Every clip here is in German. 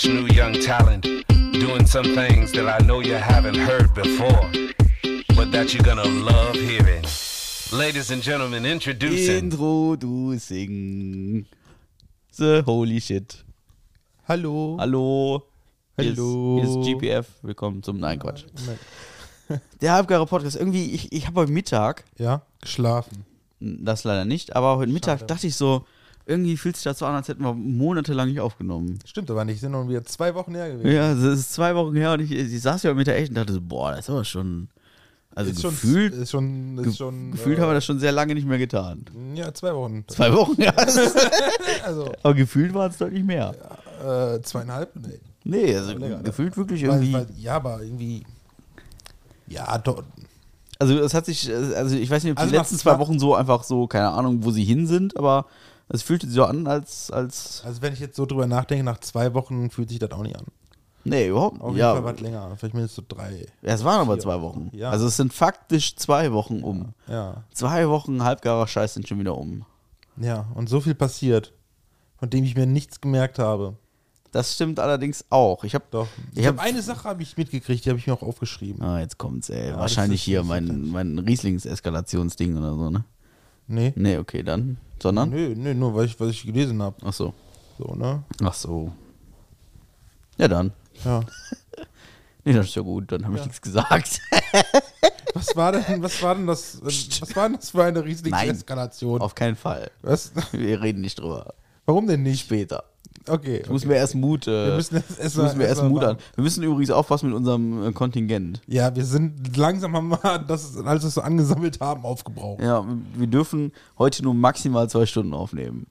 fresh new young talent doing some things that I know you haven't heard before, but that you're gonna love hearing. Ladies and gentlemen, introducing. Introducing the holy shit. Hallo. Hallo. Hier Hallo. Ist, hier ist GPF. Willkommen zum. Nein, Quatsch. Der halbgare Podcast. Irgendwie, ich, ich habe heute Mittag, Ja, geschlafen. das leider nicht, aber heute Mittag dachte ich so, irgendwie fühlt sich das so an, als hätten wir monatelang nicht aufgenommen. Stimmt aber nicht, sind noch wieder zwei Wochen her gewesen. Ja, das ist zwei Wochen her und ich, ich saß ja mit der echt und dachte so, boah, das ist aber schon. Also ist gefühlt, schon, ist schon, ist schon gefühlt äh, haben wir das schon sehr lange nicht mehr getan. Ja, zwei Wochen. Zwei Wochen, ja. Also, aber gefühlt waren es deutlich mehr. äh, zweieinhalb? Nee. Nee, also Länger, gefühlt wirklich Weil, irgendwie. weil, ja, aber irgendwie. Ja, doch. Also es hat sich, also ich weiß nicht, ob die Also letzten zwei- Wochen so einfach so, keine Ahnung, wo sie hin sind, aber es fühlte sich so an, als, als, Also, wenn ich jetzt so drüber nachdenke, nach zwei Wochen fühlt sich das auch nicht an. nee, überhaupt Auf nicht. jeden Ja, Fall was länger. Vielleicht mindestens so drei. ja, es waren aber zwei Wochen. Ja. Also es sind faktisch zwei Wochen um. Ja. Zwei Wochen halbgarer Scheiß sind schon wieder um. Ja, und so viel passiert, von dem ich mir nichts gemerkt habe. Das stimmt allerdings auch. Ich habe Doch. Ich Ich, habe hab- eine Sache habe ich mitgekriegt, die habe ich mir auch aufgeschrieben. Ah, jetzt kommt's, ey. das Wahrscheinlich hier mein, mein Rieslings-Eskalationsding oder so, ne? Nee. Nee, okay, dann. Sondern? Nö, nö, nur weil ich, was ich gelesen habe. Ach so. So, ne? Ach so. Ja, dann. Ja. Nee, das ist ja gut, dann habe ich nichts gesagt. Was war denn, was war denn das, was war denn das für eine Riesling-Eskalation? Auf keinen Fall. Was? Wir reden nicht drüber. Warum denn nicht? Später. Okay. Ich muss okay. mir erst Mut. Äh, Wir müssen erst muss mal- mir erst erst mal Mut an. Wir müssen übrigens aufpassen mit unserem äh, Kontingent. Ja, wir sind langsam haben wir das, als wir es so angesammelt haben, aufgebraucht. Ja, wir dürfen heute nur maximal zwei Stunden aufnehmen.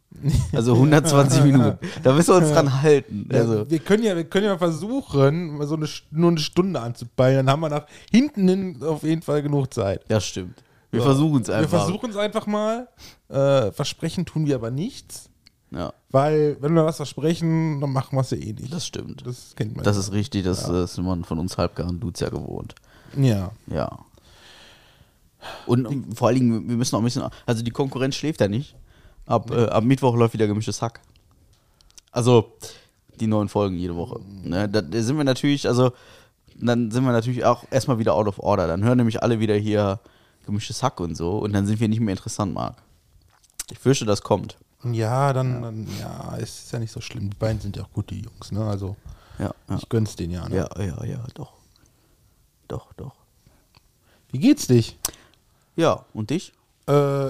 Also 120 Minuten. Da müssen wir uns dran halten. Ja, Also, wir können ja, wir können ja versuchen, mal so eine, nur eine Stunde anzupeilen. Dann haben wir nach hinten hin auf jeden Fall genug Zeit. das stimmt. Wir versuchen es einfach. Wir versuchen es einfach mal. Äh, versprechen tun wir aber nichts. Ja, Weil, wenn wir was versprechen, dann machen wir es ja eh nicht. das stimmt. Das kennt man. Das ist richtig. Das äh, ist man von uns halbgaren Dudes ja gewohnt. ja. Ja. Und ähm, vor allen Dingen, wir müssen auch ein bisschen. Also die Konkurrenz schläft ja nicht. Ab, äh, ab Mittwoch läuft wieder gemischtes Hack. Also die neuen Folgen jede Woche. Ne, da, da sind wir natürlich, also dann sind wir natürlich auch erstmal wieder out of order. Dann hören nämlich alle wieder hier gemischtes Hack und so und dann sind wir nicht mehr interessant, Marc. Ich fürchte, das kommt. Ja, dann, dann, ja, es ist ja nicht so schlimm. Die beiden sind ja auch gute Jungs, ne? Also, Ja, ja. ich gönn's denen ja, ne? Ja, ja, ja, doch. Doch, doch. Wie geht's dich? Ja, und dich? Äh,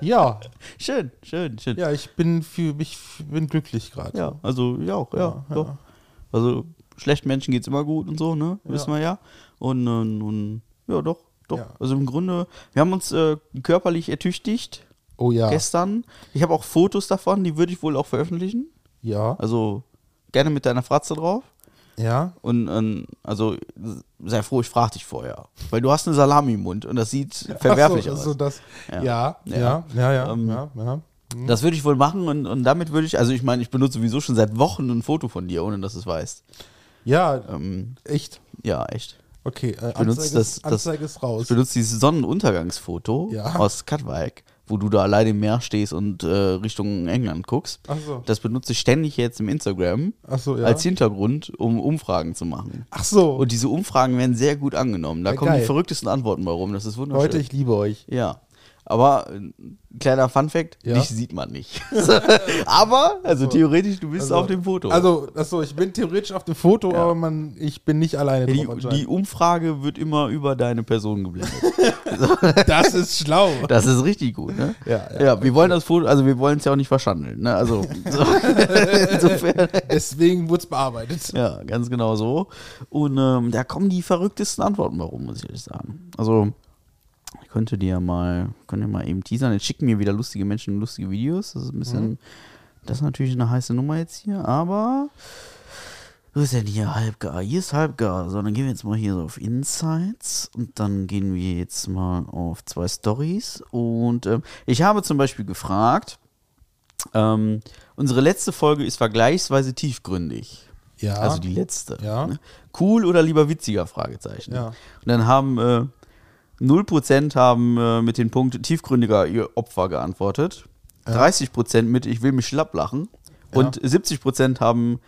ja, Schön, schön, schön. ja, ich bin für mich bin glücklich gerade. Ja, also ja auch, ja, Ja, doch. ja. Also schlechten Menschen geht's immer gut und so, ne? Wissen wir ja. Und, und, und ja, doch, doch. Ja. Also im Grunde, wir haben uns äh, körperlich ertüchtigt Oh ja. gestern. Ich habe auch Fotos davon, die würde ich wohl auch veröffentlichen. Ja. Also gerne mit deiner Fratze drauf. Ja. Und ähm, also sei froh, ich frage dich vorher. Weil du hast eine Salami im Mund und das sieht verwerflich so, aus. so das, Ja. ja, ja, Ja. ja, ja, Ähm, ja, ja. Das würde ich wohl machen und, und damit würde ich, also ich meine, ich benutze sowieso schon seit Wochen ein Foto von dir, ohne dass du es weißt. Ja, Ähm, echt. ja, echt. Okay, äh, benutzt Anzeige, das- das- Anzeige ist raus. Ich benutze dieses Sonnenuntergangsfoto aus Katwijk, wo du da alleine im Meer stehst und äh, Richtung England guckst. Ach so. Das benutze ich ständig jetzt im Instagram Ach so, ja. als Hintergrund, um Umfragen zu machen. Ach so. Und diese Umfragen werden sehr gut angenommen. Da Ja, kommen die geil. verrücktesten Antworten bei rum. Das ist wunderschön. Leute, ich liebe euch. ja. Aber äh, kleiner Funfact, Ja. dich sieht man nicht. aber, also theoretisch, du bist Also- auf dem Foto. Also, achso, ich bin theoretisch auf dem Foto, aber man, ich bin nicht alleine die, drauf die anscheinend. Umfrage wird immer über deine Person geblendet. Das ist schlau. Das ist richtig gut, ne? Ja, ja. Ja, wir wollen das Foto, also wir wollen es ja auch nicht verschandeln, ne? Also so, insofern, Deswegen wurde es bearbeitet. ja, ganz genau so. Und ähm, da kommen die verrücktesten Antworten warum, muss ich ehrlich sagen. Also ich könnte dir mal, könnte mal eben teasern. Jetzt schicken mir wieder lustige Menschen lustige Videos. Das ist ein bisschen, das ist natürlich eine heiße Nummer jetzt hier, aber wo ist denn hier halbgar? Hier ist halbgar. So, dann gehen wir jetzt mal hier so auf Insights und dann gehen wir jetzt mal auf zwei Stories. Und ähm, ich habe zum Beispiel gefragt, ähm, unsere letzte Folge ist vergleichsweise tiefgründig. Ja. Also die letzte. Ja. Ne? Cool oder lieber witziger? Fragezeichen. Ja. Und dann haben äh, 0% haben äh, mit dem Punkt tiefgründiger ihr Opfer geantwortet. 30% mit ich will mich schlapp lachen. Und 70% haben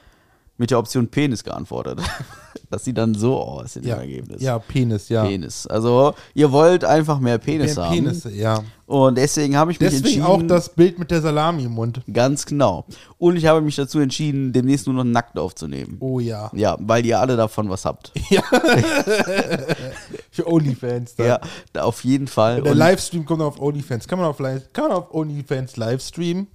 mit der Option Penis geantwortet. das sieht dann so aus in Ja, dem Ergebnis. ja Penis, ja. Penis. Also, ihr wollt einfach mehr Penis Mehr haben. Penisse, ja. Und deswegen habe ich mich Deswegen entschieden. auch das Bild mit der Salami im Mund. Ganz genau. Und ich habe mich dazu entschieden, demnächst nur noch nackt aufzunehmen. Oh ja. Ja, weil ihr alle davon was habt. Für OnlyFans. Dann. Ja, auf jeden Fall. Der Und- Livestream kommt auf OnlyFans. Kann man auf, kann man auf OnlyFans Livestreamen?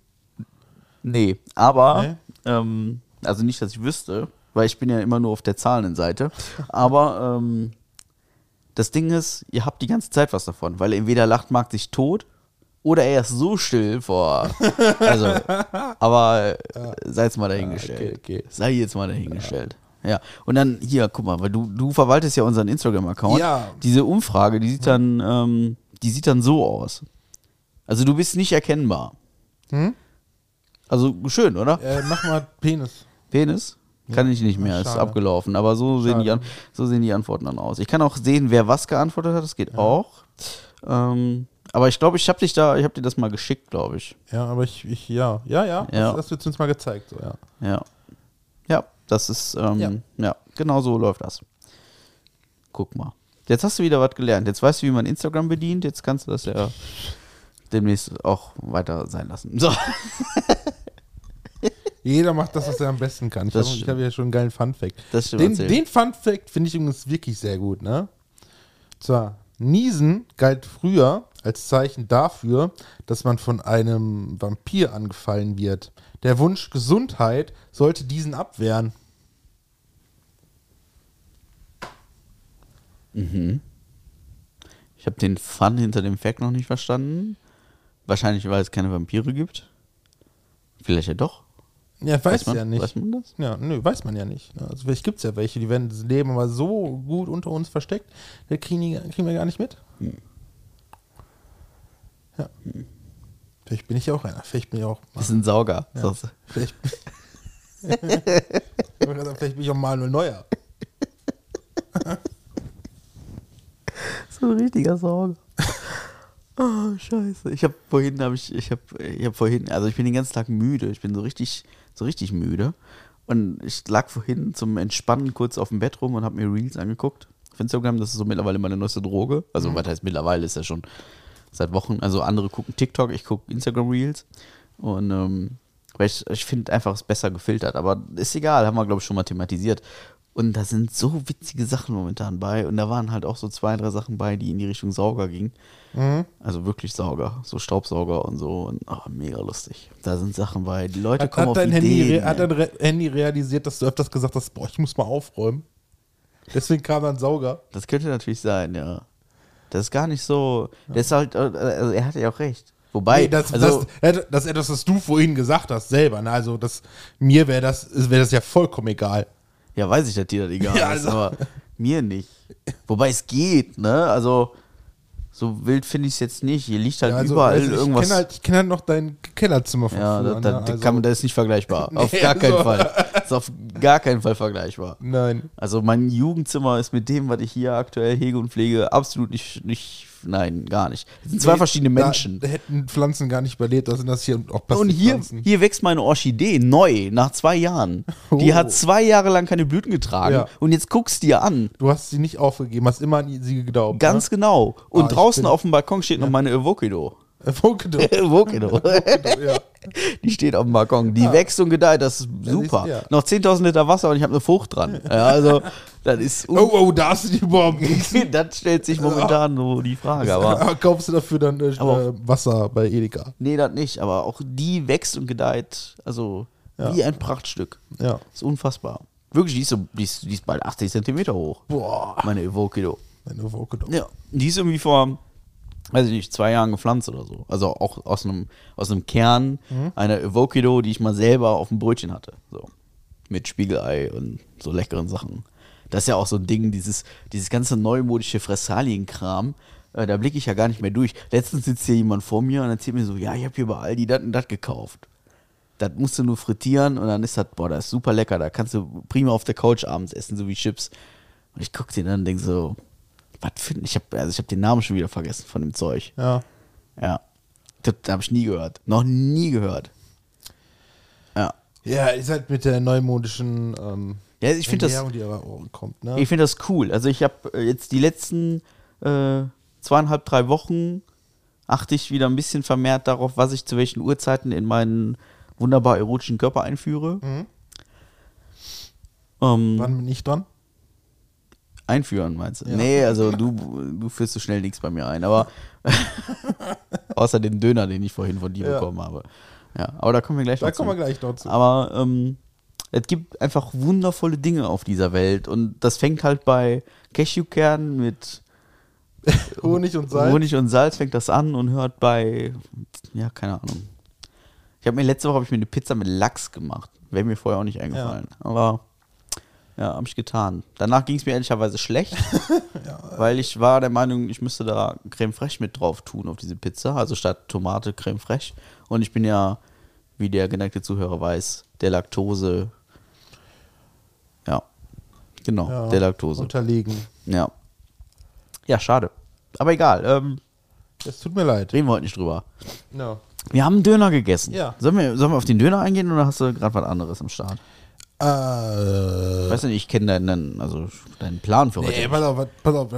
Nee, aber, Nee? Ähm, also nicht, dass ich wüsste, weil ich bin ja immer nur auf der Zahlenseite. aber ähm, das Ding ist, ihr habt die ganze Zeit was davon, weil entweder lacht Marc sich tot oder er ist so still vor. Also, aber äh, sei jetzt mal dahingestellt. okay, okay. Sei jetzt mal dahingestellt. Ja, und dann hier, guck mal, weil du, du verwaltest ja unseren Instagram-Account. Ja. Diese Umfrage, die sieht dann, ähm, die sieht dann so aus. Also du bist nicht erkennbar. Hm? Also schön, oder? Äh, mach mal Penis. Penis? Kann ich nicht mehr, ist schade. abgelaufen. Aber so sehen, die. An so sehen die Antworten dann aus. Ich kann auch sehen, wer was geantwortet hat, das geht auch. Ähm, aber ich glaube, ich habe dich da, ich habe dir das mal geschickt, glaube ich. Ja, aber ich, ich ja, ja, ja. Ja. Das, das wird uns mal gezeigt, so, ja. Ja. Ja, das ist, ähm, ja. Ja. genau so läuft das. Guck mal. Jetzt hast du wieder was gelernt. Jetzt weißt du, wie man Instagram bedient. Jetzt kannst du das ja demnächst auch weiter sein lassen. So. Jeder macht das, was er am besten kann. Ich Das habe ja schon einen geilen Fun-Fact. Das stimmt, Den, den Fun-Fact finde ich übrigens wirklich sehr gut, ne? Zwar, Niesen galt früher als Zeichen dafür, dass man von einem Vampir angefallen wird. Der Wunsch Gesundheit sollte diesen abwehren. Ich habe den Fun hinter dem Fact noch nicht verstanden. Wahrscheinlich, weil es keine Vampire gibt. Vielleicht ja doch. Ja, weiß, man, ja nicht. Weiß man das? Ja, nö, weiß man ja nicht. Also vielleicht gibt es ja welche, die werden das Leben aber so gut unter uns versteckt, das kriegen, die, kriegen wir gar nicht mit. Ja. Vielleicht bin ich ja auch einer. Vielleicht bin ich auch mal. Das ist ein Sauger. Ja. Vielleicht, vielleicht bin ich auch Manuel Neuer. So ein richtiger Sauger. Oh, scheiße. Ich habe vorhin, habe ich, ich habe, ich habe vorhin, also ich bin den ganzen Tag müde. Ich bin so richtig, so richtig müde. Und ich lag vorhin zum Entspannen kurz auf dem Bett rum und habe mir Reels angeguckt. Auf Instagram, das ist so mittlerweile meine neueste Droge. Also, was heißt mittlerweile, ist ja schon seit Wochen. Also, andere gucken TikTok, ich gucke Instagram Reels. Und, ähm, weil ich, ich finde einfach, es besser gefiltert. Aber ist egal, haben wir, glaube ich, schon mal thematisiert. Und da sind so witzige Sachen momentan bei. Und da waren halt auch so zwei, drei Sachen bei, die in die Richtung Sauger gingen. Mhm. Also wirklich Sauger, so Staubsauger und so. Und oh, mega lustig. Da sind Sachen bei. Die Leute Hat, kommen hat, auf dein Handy, Ideen. re- hat dein Re Handy realisiert, dass du öfters gesagt hast, boah, ich muss mal aufräumen? Deswegen kam dann Sauger. Das könnte natürlich sein, ja. Das ist gar nicht so. Das ist halt, äh, also er hatte ja auch recht. Wobei, Nee, das, also, das, das ist etwas, was du vorhin gesagt hast, selber. Ne? Also das, mir wäre das, wär das ja vollkommen egal. Ja, weiß ich, dass dir das egal Ja, ist, also- aber mir nicht. Wobei es geht, ne? Also, so wild finde ich es jetzt nicht. Hier liegt halt Ja, also, überall also irgendwas. Ich kenne halt, ich kenn halt noch dein Kellerzimmer von ja, früher. das, ne? das, also, kann das ist nicht vergleichbar. Auf Nee, gar keinen Fall. Ist auf gar keinen Fall vergleichbar. Nein. Also mein Jugendzimmer ist mit dem, was ich hier aktuell hege und pflege, absolut nicht, nicht nein, gar nicht. Das sind zwei Nee, verschiedene Menschen. Da hätten Pflanzen gar nicht überlebt, da sind das hier auch und hier, hier wächst meine Orchidee neu, nach zwei Jahren. Die Oh. hat zwei Jahre lang keine Blüten getragen Ja. und jetzt guckst du dir an. Du hast sie nicht aufgegeben, hast immer an sie geglaubt. Ganz genau. Und Ah, draußen auf dem Balkon steht noch meine Evokido. Ne? Fokedo. Evokido. ja. Die steht auf dem Balkon. Die wächst und gedeiht, das ist super. ja. Noch 10.000 Liter Wasser und ich habe eine Frucht dran. Ja, also, das ist. Oh, oh, da hast du die nichts. das stellt sich momentan so die Frage. Aber Kaufst du dafür dann äh, äh, Wasser bei Edeka? Nee, das nicht, aber auch die wächst und gedeiht, also Ja. wie ein Prachtstück. Ja. ist unfassbar. Wirklich, die ist, so, die ist, die ist bald 80 Zentimeter hoch. Boah. Meine Evokido. Eine Fokedo. Ja. Die ist irgendwie vor, weiß ich nicht, zwei Jahren gepflanzt oder so. Also auch aus einem, aus einem Kern einer Evokido, die ich mal selber auf dem Brötchen hatte. So. Mit Spiegelei und so leckeren Sachen. Das ist ja auch so ein Ding, dieses, dieses ganze neumodische Fressalienkram. Äh, da blicke ich ja gar nicht mehr durch. Letztens sitzt hier jemand vor mir und erzählt mir so, ja, ich habe hier bei Aldi das und das gekauft. Das musst du nur frittieren und dann ist das, boah, das ist super lecker. Da kannst du prima auf der Couch abends essen, so wie Chips. Und ich gucke den an und denke so, was für ich habe also ich habe den Namen schon wieder vergessen von dem Zeug. Ja. Ja. Das habe ich nie gehört. Noch nie gehört. Ja. Ja, ist halt mit der neumodischen ähm, Ja, ich finde das, die aber auch kommt, ne? ich finde das cool. Also ich habe jetzt die letzten äh, zweieinhalb, drei Wochen achte ich wieder ein bisschen vermehrt darauf, was ich zu welchen Uhrzeiten in meinen wunderbar erotischen Körper einführe. Mhm. Ähm, Wann bin ich dran? Einführen, meinst du? Ja. Nee, also du, du führst so schnell nichts bei mir ein, aber außer den Döner, den ich vorhin von dir Ja. bekommen habe. Ja, aber da kommen wir gleich Da noch zu. kommen wir gleich dazu. Aber ähm, es gibt einfach wundervolle Dinge auf dieser Welt und das fängt halt bei Cashewkernen mit Honig und Salz. Honig und Salz fängt das an und hört bei, ja, keine Ahnung. Ich habe mir letzte Woche habe ich mir eine Pizza mit Lachs gemacht. Wäre mir vorher auch nicht eingefallen. Aber ja, habe ich getan. Danach ging es mir ehrlicherweise schlecht, weil ich war der Meinung, ich müsste da Creme Fraiche mit drauf tun auf diese Pizza. Also statt Tomate Creme Fraiche. Und ich bin ja, wie der geneigte Zuhörer weiß, der Laktose. Ja, genau, Ja, der Laktose. Unterlegen. Ja. Ja, schade. Aber egal, ähm, Es tut mir leid. reden wir heute nicht drüber. No. Wir haben einen Döner gegessen. Ja. Sollen wir, sollen wir auf den Döner eingehen oder hast du gerade was anderes am Start? Äh, Ich weiß nicht, ich kenne deinen, also deinen Plan für heute. nee, pass auf, pass auf.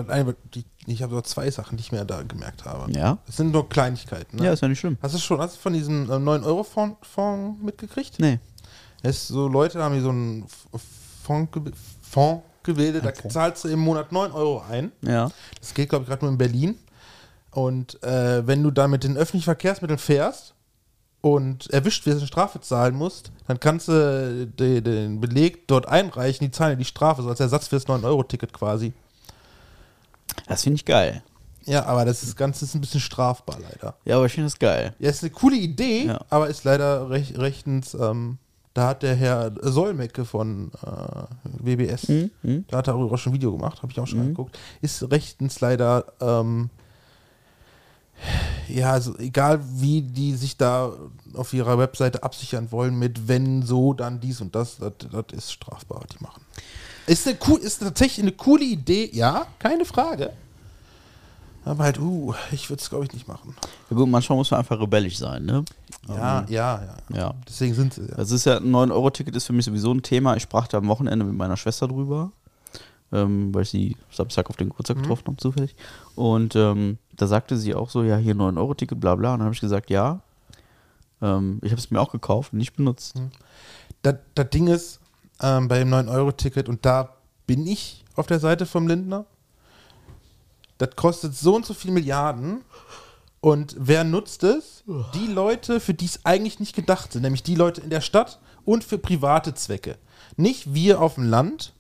Ich habe so zwei Sachen, die ich mir da gemerkt habe. Ja? Das sind nur Kleinigkeiten. Ne? Ja, ist ja nicht schlimm. Hast du schon, hast du von diesem äh, 9-Euro-Fonds Fonds mitgekriegt? Nee. Es so Leute haben hier so einen Fonds, Fonds gebildet, da zahlst du im Monat 9 Euro ein. Ja. Das geht, glaube ich, gerade nur in Berlin. Und äh, wenn du da mit den öffentlichen Verkehrsmitteln fährst und erwischt wirst und Strafe zahlen musst, dann kannst du de, den Beleg dort einreichen, die zahlen die Strafe, so als Ersatz fürs 9-Euro-Ticket quasi. Das finde ich geil. Ja, aber das ist Ganze ist ein bisschen strafbar leider. Ja, aber ich finde das geil. Ja, ist eine coole Idee, Ja. aber ist leider rech, rechtens, ähm, da hat der Herr Solmecke von äh, WBS, Mhm. da hat er auch schon ein Video gemacht, habe ich auch schon angeguckt, ist rechtens leider, ähm, ja, also egal wie die sich da auf ihrer Webseite absichern wollen mit wenn so, dann dies und das, das, das ist strafbar, was die machen. Ist, eine cool, ist tatsächlich eine coole Idee, ja, keine Frage. Aber halt, uh, ich würde es glaube ich nicht machen. Ja gut, manchmal muss man einfach rebellisch sein, ne? Ja, ja, ja. Ja. Deswegen sind sie. Ja. Das ist ja, ein 9-Euro-Ticket ist für mich sowieso ein Thema. Ich sprach da am Wochenende mit meiner Schwester drüber, ähm, weil ich sie Samstag auf den Geburtstag getroffen habe, zufällig. Und ähm, da sagte sie auch so, ja, hier 9-Euro-Ticket, bla bla. Und dann habe ich gesagt, ja. Ähm, ich habe es mir auch gekauft und nicht benutzt. Das, das Ding ist, ähm, bei dem 9-Euro-Ticket, und da bin ich auf der Seite vom Lindner, das kostet so und so viel Milliarden. Und wer nutzt es? Die Leute, für die es eigentlich nicht gedacht sind, nämlich die Leute in der Stadt und für private Zwecke. Nicht wir auf dem Land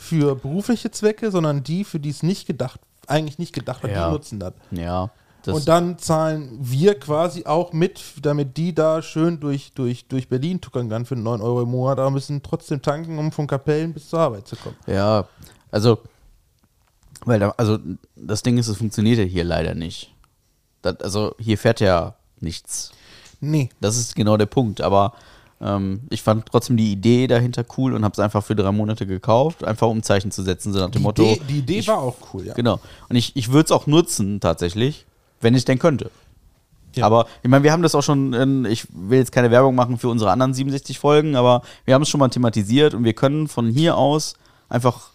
für berufliche Zwecke, sondern die, für die es nicht gedacht, eigentlich nicht gedacht wird, Ja. die nutzen das. Ja. Das, und dann zahlen wir quasi auch mit, damit die da schön durch, durch, durch Berlin tuckern kann für 9 Euro im Monat, aber müssen trotzdem tanken, um von Kapellen bis zur Arbeit zu kommen. Ja, also, weil da, also das Ding ist, es funktioniert ja hier leider nicht. Das, also hier fährt ja nichts. Nee. Das ist genau der Punkt. Aber ähm, ich fand trotzdem die Idee dahinter cool und habe es einfach für drei Monate gekauft, einfach um Zeichen zu setzen, so nach dem Die Motto. Idee, die Idee ich, war auch cool, ja. Genau. Und ich, ich würde es auch nutzen, tatsächlich, wenn ich denn könnte. Ja. Aber ich meine, wir haben das auch schon, in, ich will jetzt keine Werbung machen für unsere anderen 67 Folgen, aber wir haben es schon mal thematisiert und wir können von hier aus einfach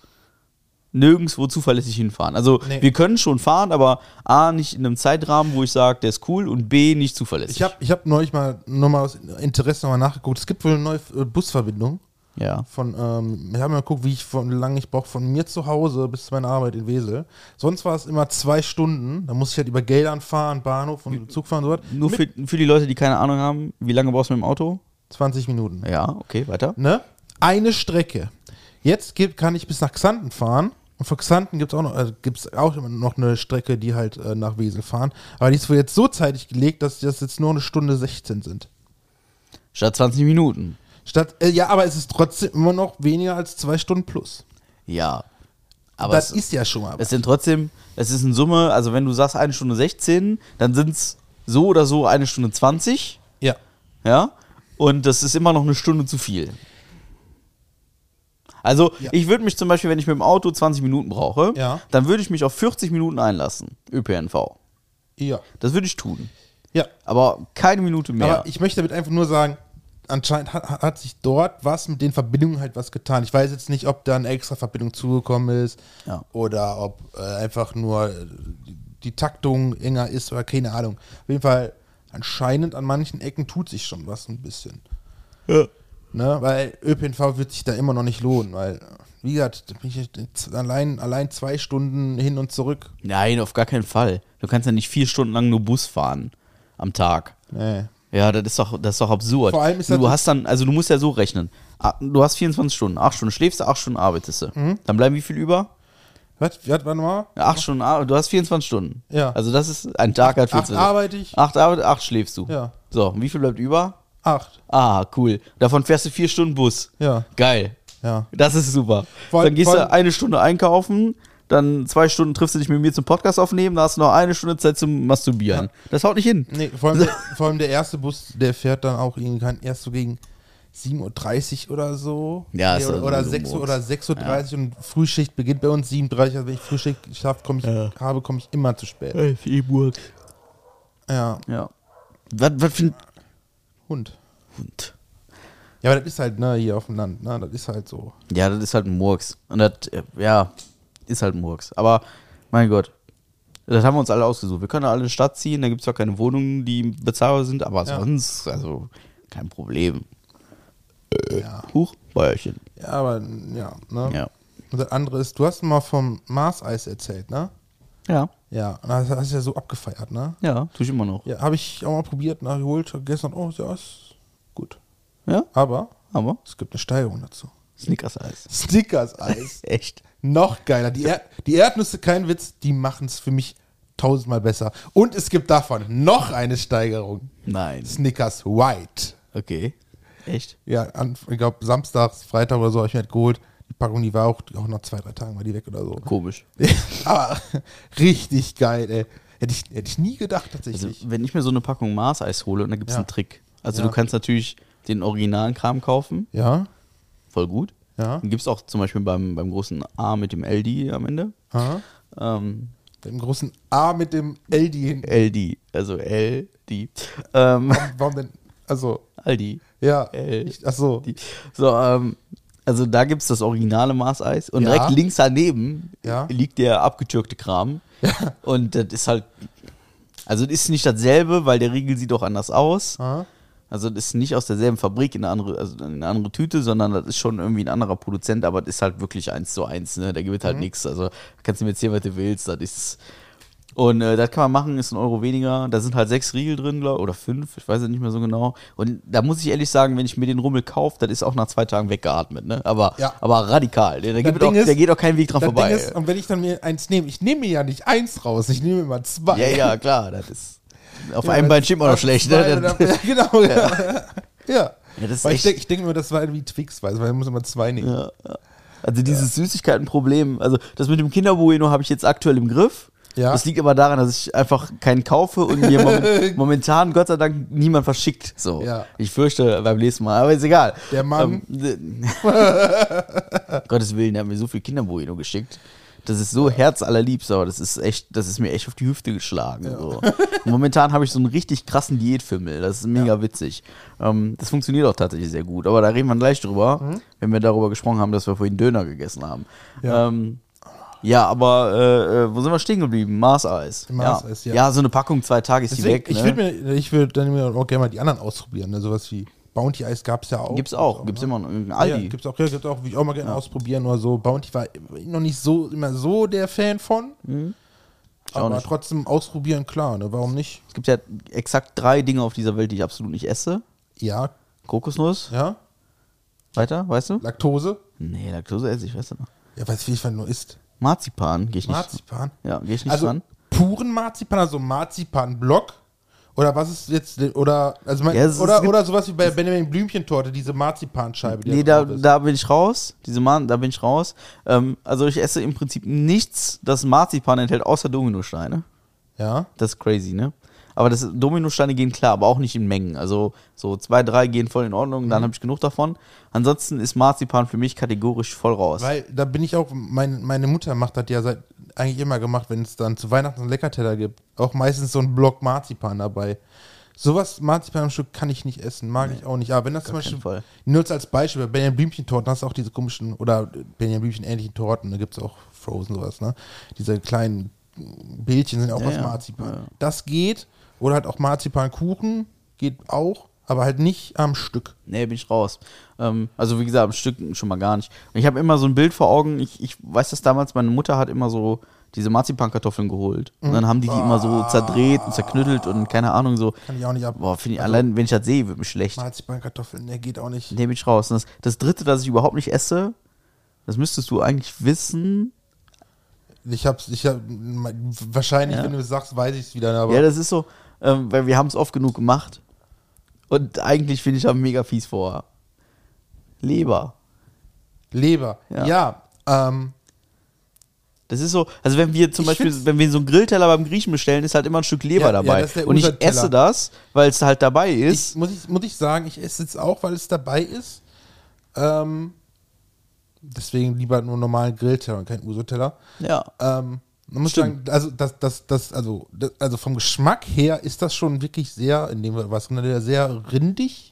nirgendwo zuverlässig hinfahren. Also Nee. wir können schon fahren, aber A, nicht in einem Zeitrahmen, wo ich sage, der ist cool und B, nicht zuverlässig. Ich habe ich hab neulich mal nochmal aus Interesse nochmal nachgeguckt. Es gibt wohl eine neue äh, Busverbindung ja. von, ähm, ich habe mal geguckt, wie ich von wie lange ich brauche von mir zu Hause bis zu meiner Arbeit in Wesel. Sonst war es immer zwei Stunden. Da muss ich halt über Geldern fahren, Bahnhof und Zug fahren und so was. Nur für, für die Leute, die keine Ahnung haben, wie lange brauchst du mit dem Auto? 20 Minuten. Ja, okay, weiter. ne? Eine Strecke. Jetzt gibt, kann ich bis nach Xanten fahren. Und von Xanten gibt es auch, noch, äh, gibt's auch immer noch eine Strecke, die halt äh, nach Wesel fahren. Aber die ist wohl jetzt so zeitig gelegt, dass das jetzt nur eine Stunde 16 sind. Statt 20 Minuten. Statt, äh, ja, aber es ist trotzdem immer noch weniger als zwei Stunden plus. Ja. Aber das es, ist ja schon mal. es sind trotzdem, es ist in Summe, also wenn du sagst eine Stunde 16, dann sind es so oder so eine Stunde 20, ja. ja. Und das ist immer noch eine Stunde zu viel. Also, Ja. ich würde mich zum Beispiel, wenn ich mit dem Auto 20 Minuten brauche, Ja. dann würde ich mich auf 40 Minuten einlassen. ÖPNV. Ja. Das würde ich tun. Ja. Aber keine Minute mehr. Aber ich möchte damit einfach nur sagen, anscheinend hat, hat sich dort was mit den Verbindungen halt was getan. Ich weiß jetzt nicht, ob da eine extra Verbindung zugekommen ist Ja. oder ob äh, einfach nur äh, die, die Taktung enger ist oder keine Ahnung. Auf jeden Fall, anscheinend an manchen Ecken tut sich schon was ein bisschen. Ja. Ne? Weil ÖPNV wird sich da immer noch nicht lohnen, weil, wie gesagt, allein, allein zwei Stunden hin und zurück. Nein, auf gar keinen Fall. Du kannst ja nicht vier Stunden lang nur Bus fahren am Tag. Nee. Ja, das ist doch, das ist doch absurd. Vor allem ist du das- hast dann, also du musst ja so rechnen. Ah, Du hast 24 Stunden, 8 Stunden schläfst du, 8 Stunden arbeitest du. Mhm. Dann bleiben wie viel über? Was, was war nochmal? Ja, 8 Stunden, ar- du hast 24 Stunden. Ja. Also das ist, ein Tag hat Acht 14. arbeite ich, 8 arbeitet, 8 schläfst du. Ja. So, und wie viel bleibt über? Acht. Ah, cool. Davon fährst du 4 Stunden Bus. Ja. Geil. Ja. Das ist super. Vor- dann gehst vor- du eine Stunde einkaufen, dann zwei Stunden triffst du dich mit mir zum Podcast aufnehmen, da hast du noch eine Stunde Zeit zum Masturbieren. Das haut nicht hin. Nee, vor allem, der, vor allem der erste Bus, der fährt dann auch irgendwie kein- erst so gegen 7.30 Uhr oder so. Ja, nee, ist oder, oder so 6 Uhr oder 6.30 Uhr und Frühschicht beginnt bei uns 7.30 Uhr. Also wenn ich Frühschicht geschafft komm ich, habe, komme ich immer zu spät. Ja, Ja. Was, was für ein Hund. Hund? Ja, aber das ist halt, ne, hier auf dem Land, ne, das ist halt so. Ja, das ist halt ein Murks. Und das, ja, ist halt ein Murks. Aber, mein Gott, das haben wir uns alle ausgesucht. Wir können alle in die Stadt ziehen, da gibt es zwar keine Wohnungen, die bezahlbar sind, aber Ja. sonst, also, kein Problem. Ja. Huch, Bäuerchen. ja, aber, ja, ne. Ja. Und das andere ist, du hast mal vom Mars-Eis erzählt, ne? Ja, Ja, das hast du ja so abgefeiert, ne? ja, tue ich immer noch. Ja, habe ich auch mal probiert, nachgeholt, gestern, oh, ja, ist gut. Ja, Aber aber es gibt eine Steigerung dazu. Snickers-Eis. Snickers-Eis. Echt? Noch geiler. Die, er die Erdnüsse, kein Witz, die machen es für mich tausendmal besser. Und es gibt davon noch eine Steigerung. Nein. Snickers White. Okay. Echt? Ja, an, ich glaube, samstags, Freitag oder so habe ich mir halt geholt. Die Packung, die war auch, auch nach zwei, drei Tagen war die weg oder so. Komisch. Aber richtig geil, ey. Hätte ich, hätte ich nie gedacht, Also, tatsächlich. wenn ich mir so eine Packung Mars-Eis hole, und da gibt es Ja. einen Trick. Also, Ja. du kannst natürlich den originalen Kram kaufen. ja, Voll gut. ja. Gibt es auch zum Beispiel beim, beim großen A mit dem LD am Ende. Aha. Ähm, Dem großen A mit dem LD hinten. LD, also LD. Ähm, Warum denn? Also, Aldi. ja. L. Ach so. Die. So, ähm, also da gibt es das originale Maßeis und Ja. direkt links daneben Ja. liegt der abgetürkte Kram. Und das ist halt, also das ist nicht dasselbe, weil der Riegel sieht auch anders aus. Aha. Also das ist nicht aus derselben Fabrik in eine andere, also in eine andere Tüte, sondern das ist schon irgendwie ein anderer Produzent, aber das ist halt wirklich eins zu eins, ne? Da gibt es halt nichts. Also kannst du mir erzählen, was du willst, das ist. Und äh, das kann man machen, ist ein Euro weniger. Da sind halt sechs Riegel drin, glaub, oder fünf, ich weiß es nicht mehr so genau. Und da muss ich ehrlich sagen, wenn ich mir den Rummel kaufe, das ist auch nach zwei Tagen weggeatmet, ne? Aber, Ja. aber radikal. Da, gibt auch, ist- da geht auch kein Weg dran vorbei. Ist, und wenn ich dann mir eins nehme, ich nehme mir ja nicht eins raus, ich nehme immer zwei. ja, ja, klar, das ist. Auf Ja, einem Bein steht man noch schlecht, ne? oder- Ja, genau, ja. ja. Ja, ich denke denk mir, das war irgendwie Twix, weil man muss immer zwei nehmen. Also dieses Süßigkeitenproblem, also das mit dem Kinderbueno habe ich jetzt aktuell im Griff. Ja. Das liegt aber daran, dass ich einfach keinen kaufe und mir moment, momentan Gott sei Dank niemand verschickt. So. Ja. Ich fürchte beim nächsten Mal, aber ist egal. Der Mann. Ähm, Gottes Willen, der hat mir so viel Kinderbueno geschickt. Das ist so herzallerliebst, aber das ist echt, das ist mir echt auf die Hüfte geschlagen. So. Und momentan habe ich so einen richtig krassen Diätfimmel. Das ist mega witzig. Ähm, das funktioniert auch tatsächlich sehr gut. Aber da reden wir gleich drüber, wenn wir darüber gesprochen haben, dass wir vorhin Döner gegessen haben. Ja. Ja, ähm, ja aber äh, äh, wo sind wir stehen geblieben? Mars-Eis. Mars-Eis, ja. ja. so eine Packung, zwei Tage ist Deswegen, die weg. ich ne? würde ich würde dann auch gerne mal die anderen ausprobieren. Ne? Sowas wie Bounty Eis gab es ja auch. Gibt's auch, Gibt's gibt's ne? immer noch. Ja, Aldi. gibt's auch, ja, gibt's auch, will ich auch mal gerne ausprobieren oder so. Bounty war noch nicht so immer so der Fan von. Mhm. Ich aber trotzdem ausprobieren, klar, ne? Warum nicht? Es gibt ja exakt drei Dinge auf dieser Welt, die ich absolut nicht esse. Ja, Kokosnuss. ja. Weiter, weißt du? Laktose. Nee, Laktose esse ich, weißt du noch. Ja, weiß wie viel nur isst. Marzipan, gehe ich nicht. Marzipan. Ja, gehe ich nicht Also dran. puren Marzipan, also Marzipan-Block. Oder was ist jetzt, oder, also mein, Ja, oder, gibt- oder sowas wie bei Benjamin Blümchentorte, diese Marzipanscheibe. die Nee, da, da bin ich raus. Diese Mann, da bin ich raus. Ähm, also ich esse im Prinzip nichts, das Marzipan enthält, außer Dominosteine. Ja, Das ist crazy, ne? Aber das Dominosteine gehen klar, aber auch nicht in Mengen. Also so zwei, drei gehen voll in Ordnung, Mhm. dann habe ich genug davon. Ansonsten ist Marzipan für mich kategorisch voll raus. weil da bin ich auch, mein, meine Mutter macht das ja seit, eigentlich immer gemacht, wenn es dann zu Weihnachten einen Leckerteller gibt. Auch meistens so ein Block Marzipan dabei. sowas Marzipan am Stück kann ich nicht essen, mag ich auch nicht. Aber wenn das zum Beispiel, Fall. nur als Beispiel, bei Benjamin Blümchen-Torten hast du auch diese komischen, oder Benjamin Blümchen-ähnlichen Torten, da gibt es auch Frozen sowas, ne? Diese kleinen Bildchen sind auch Ja, aus. Marzipan. Ja. Das geht, oder halt auch Marzipankuchen, geht auch, aber halt nicht am Stück. Nee, bin ich raus. Ähm, also wie gesagt, am Stück schon mal gar nicht. Ich habe immer so ein Bild vor Augen. Ich, ich weiß das damals, meine Mutter hat immer so diese Marzipankartoffeln geholt. Und dann haben die die immer so zerdreht und zerknüttelt und keine Ahnung so. Kann ich auch nicht ab. Boah, finde ich, allein wenn ich das sehe, wird mir schlecht. Marzipankartoffeln, der geht auch nicht. Nee, bin ich raus. Und das, das dritte, das ich überhaupt nicht esse, das müsstest du eigentlich wissen. Ich hab's, ich hab, wahrscheinlich, Ja. wenn du es sagst, weiß ich es wieder, aber Ja, das ist so, ähm, weil wir haben es oft genug gemacht. Und eigentlich finde ich da mega fies vor. Leber. Leber. Ja. Ja, ähm, Das ist so, also wenn wir zum Ich Beispiel, wenn wir so einen Grillteller beim Griechen bestellen, ist halt immer ein Stück Leber Ja, ja, dabei. der und ich esse das, weil es halt dabei ich, ist. muss, ich, muss ich sagen, ich esse jetzt auch, weil es dabei ist. Ähm, deswegen lieber nur normalen Grillteller und keinen Uso-Teller. ja. Ähm, man muss Stimmt. sagen, also das, das, das, also, das, also vom Geschmack her ist das schon wirklich sehr, in dem was drin, sehr rindig.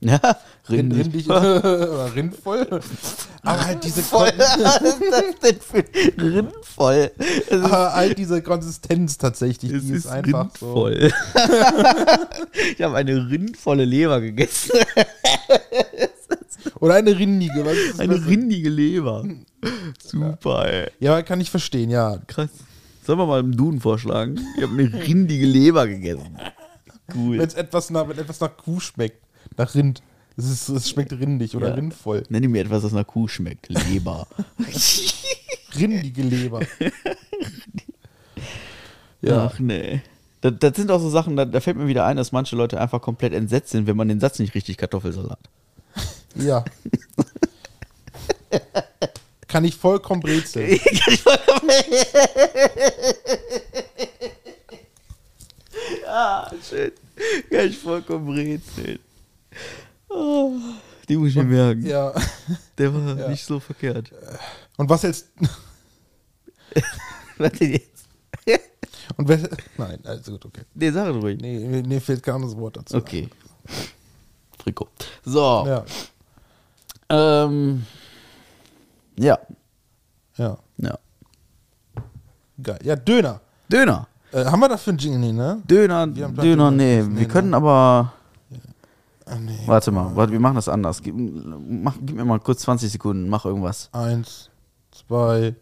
Ja, Rind, rindig. rindig oder rindvoll. Aber halt diese Voll. Was ist das denn für rindvoll? Aber halt diese Konsistenz tatsächlich, es die ist, ist einfach so. rindvoll. ich habe eine rindvolle Leber gegessen. Oder eine rindige. Was ist das Eine Beste? rindige Leber. Super, ey. Ja, kann ich verstehen, ja. Krass. Sollen wir mal im Duden vorschlagen? Ich habe eine rindige Leber gegessen. Cool. Wenn es etwas, nach- wenn etwas nach Kuh schmeckt, nach Rind. Es, ist, es schmeckt rindig oder Ja. rindvoll. Nenne mir etwas, das nach Kuh schmeckt. Leber. Rindige Leber. ja. Ach nee. Das, das sind auch so Sachen, da, da fällt mir wieder ein, dass manche Leute einfach komplett entsetzt sind, wenn man den Satz nicht richtig Kartoffelsalat. Ja. Kann ich vollkommen brezeln. ah, schön. Kann ich vollkommen brezeln. Oh, die muss ich mir merken. Ja. Der war Ja. nicht so verkehrt. Und was jetzt. Was denn jetzt? Und wer, nein, also gut, okay. Nee, sag ruhig. Nee, mir- fehlt kein anderes Wort dazu. Okay. Frikot. So. Ja. Ähm. Ja. Ja. Ja. Geil. Ja, Döner. Döner. Äh, haben wir dafür einen Jingle? Nee, ne? Döner, Döner, drüber nee. gesprochen, Wir nee, können ne? aber. Ah, nee. Warte mal, warte, wir machen das anders. Gib, mach, gib mir mal kurz 20 Sekunden, mach irgendwas. Eins, zwei,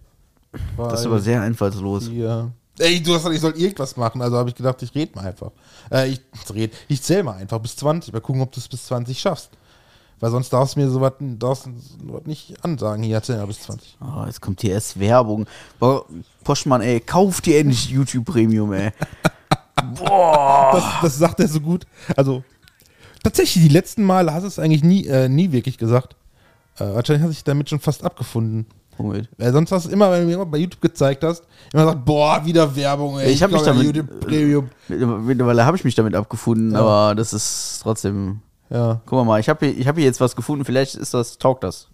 drei, Das ist aber sehr einfallslos. vier. Ey, du hast gesagt, ich soll irgendwas machen, also habe ich gedacht, ich rede mal einfach. Äh, ich red, ich zähle mal einfach bis 20. Mal gucken, ob du es bis 20 schaffst. Weil sonst darfst du mir sowas darfst du sowas nicht ansagen. Hier, zähl mal bis 20. Oh, jetzt kommt hier erst Werbung. Boah, Poschmann, ey, kauf dir endlich YouTube Premium, ey. Das, das sagt er so gut. Also, tatsächlich, die letzten Male hast du es eigentlich nie, äh, nie wirklich gesagt. Äh, wahrscheinlich hast du dich damit schon fast abgefunden. Womit? Weil sonst hast du immer, wenn du mir immer bei YouTube gezeigt hast, immer gesagt, boah, wieder Werbung, ey. Ich hab mich glaub, damit- Premium. Mittlerweile habe ich mich damit abgefunden, Ja. aber das ist trotzdem. Ja. Guck mal, ich habe hier, ich hab hier jetzt was gefunden, vielleicht ist das, taugt das.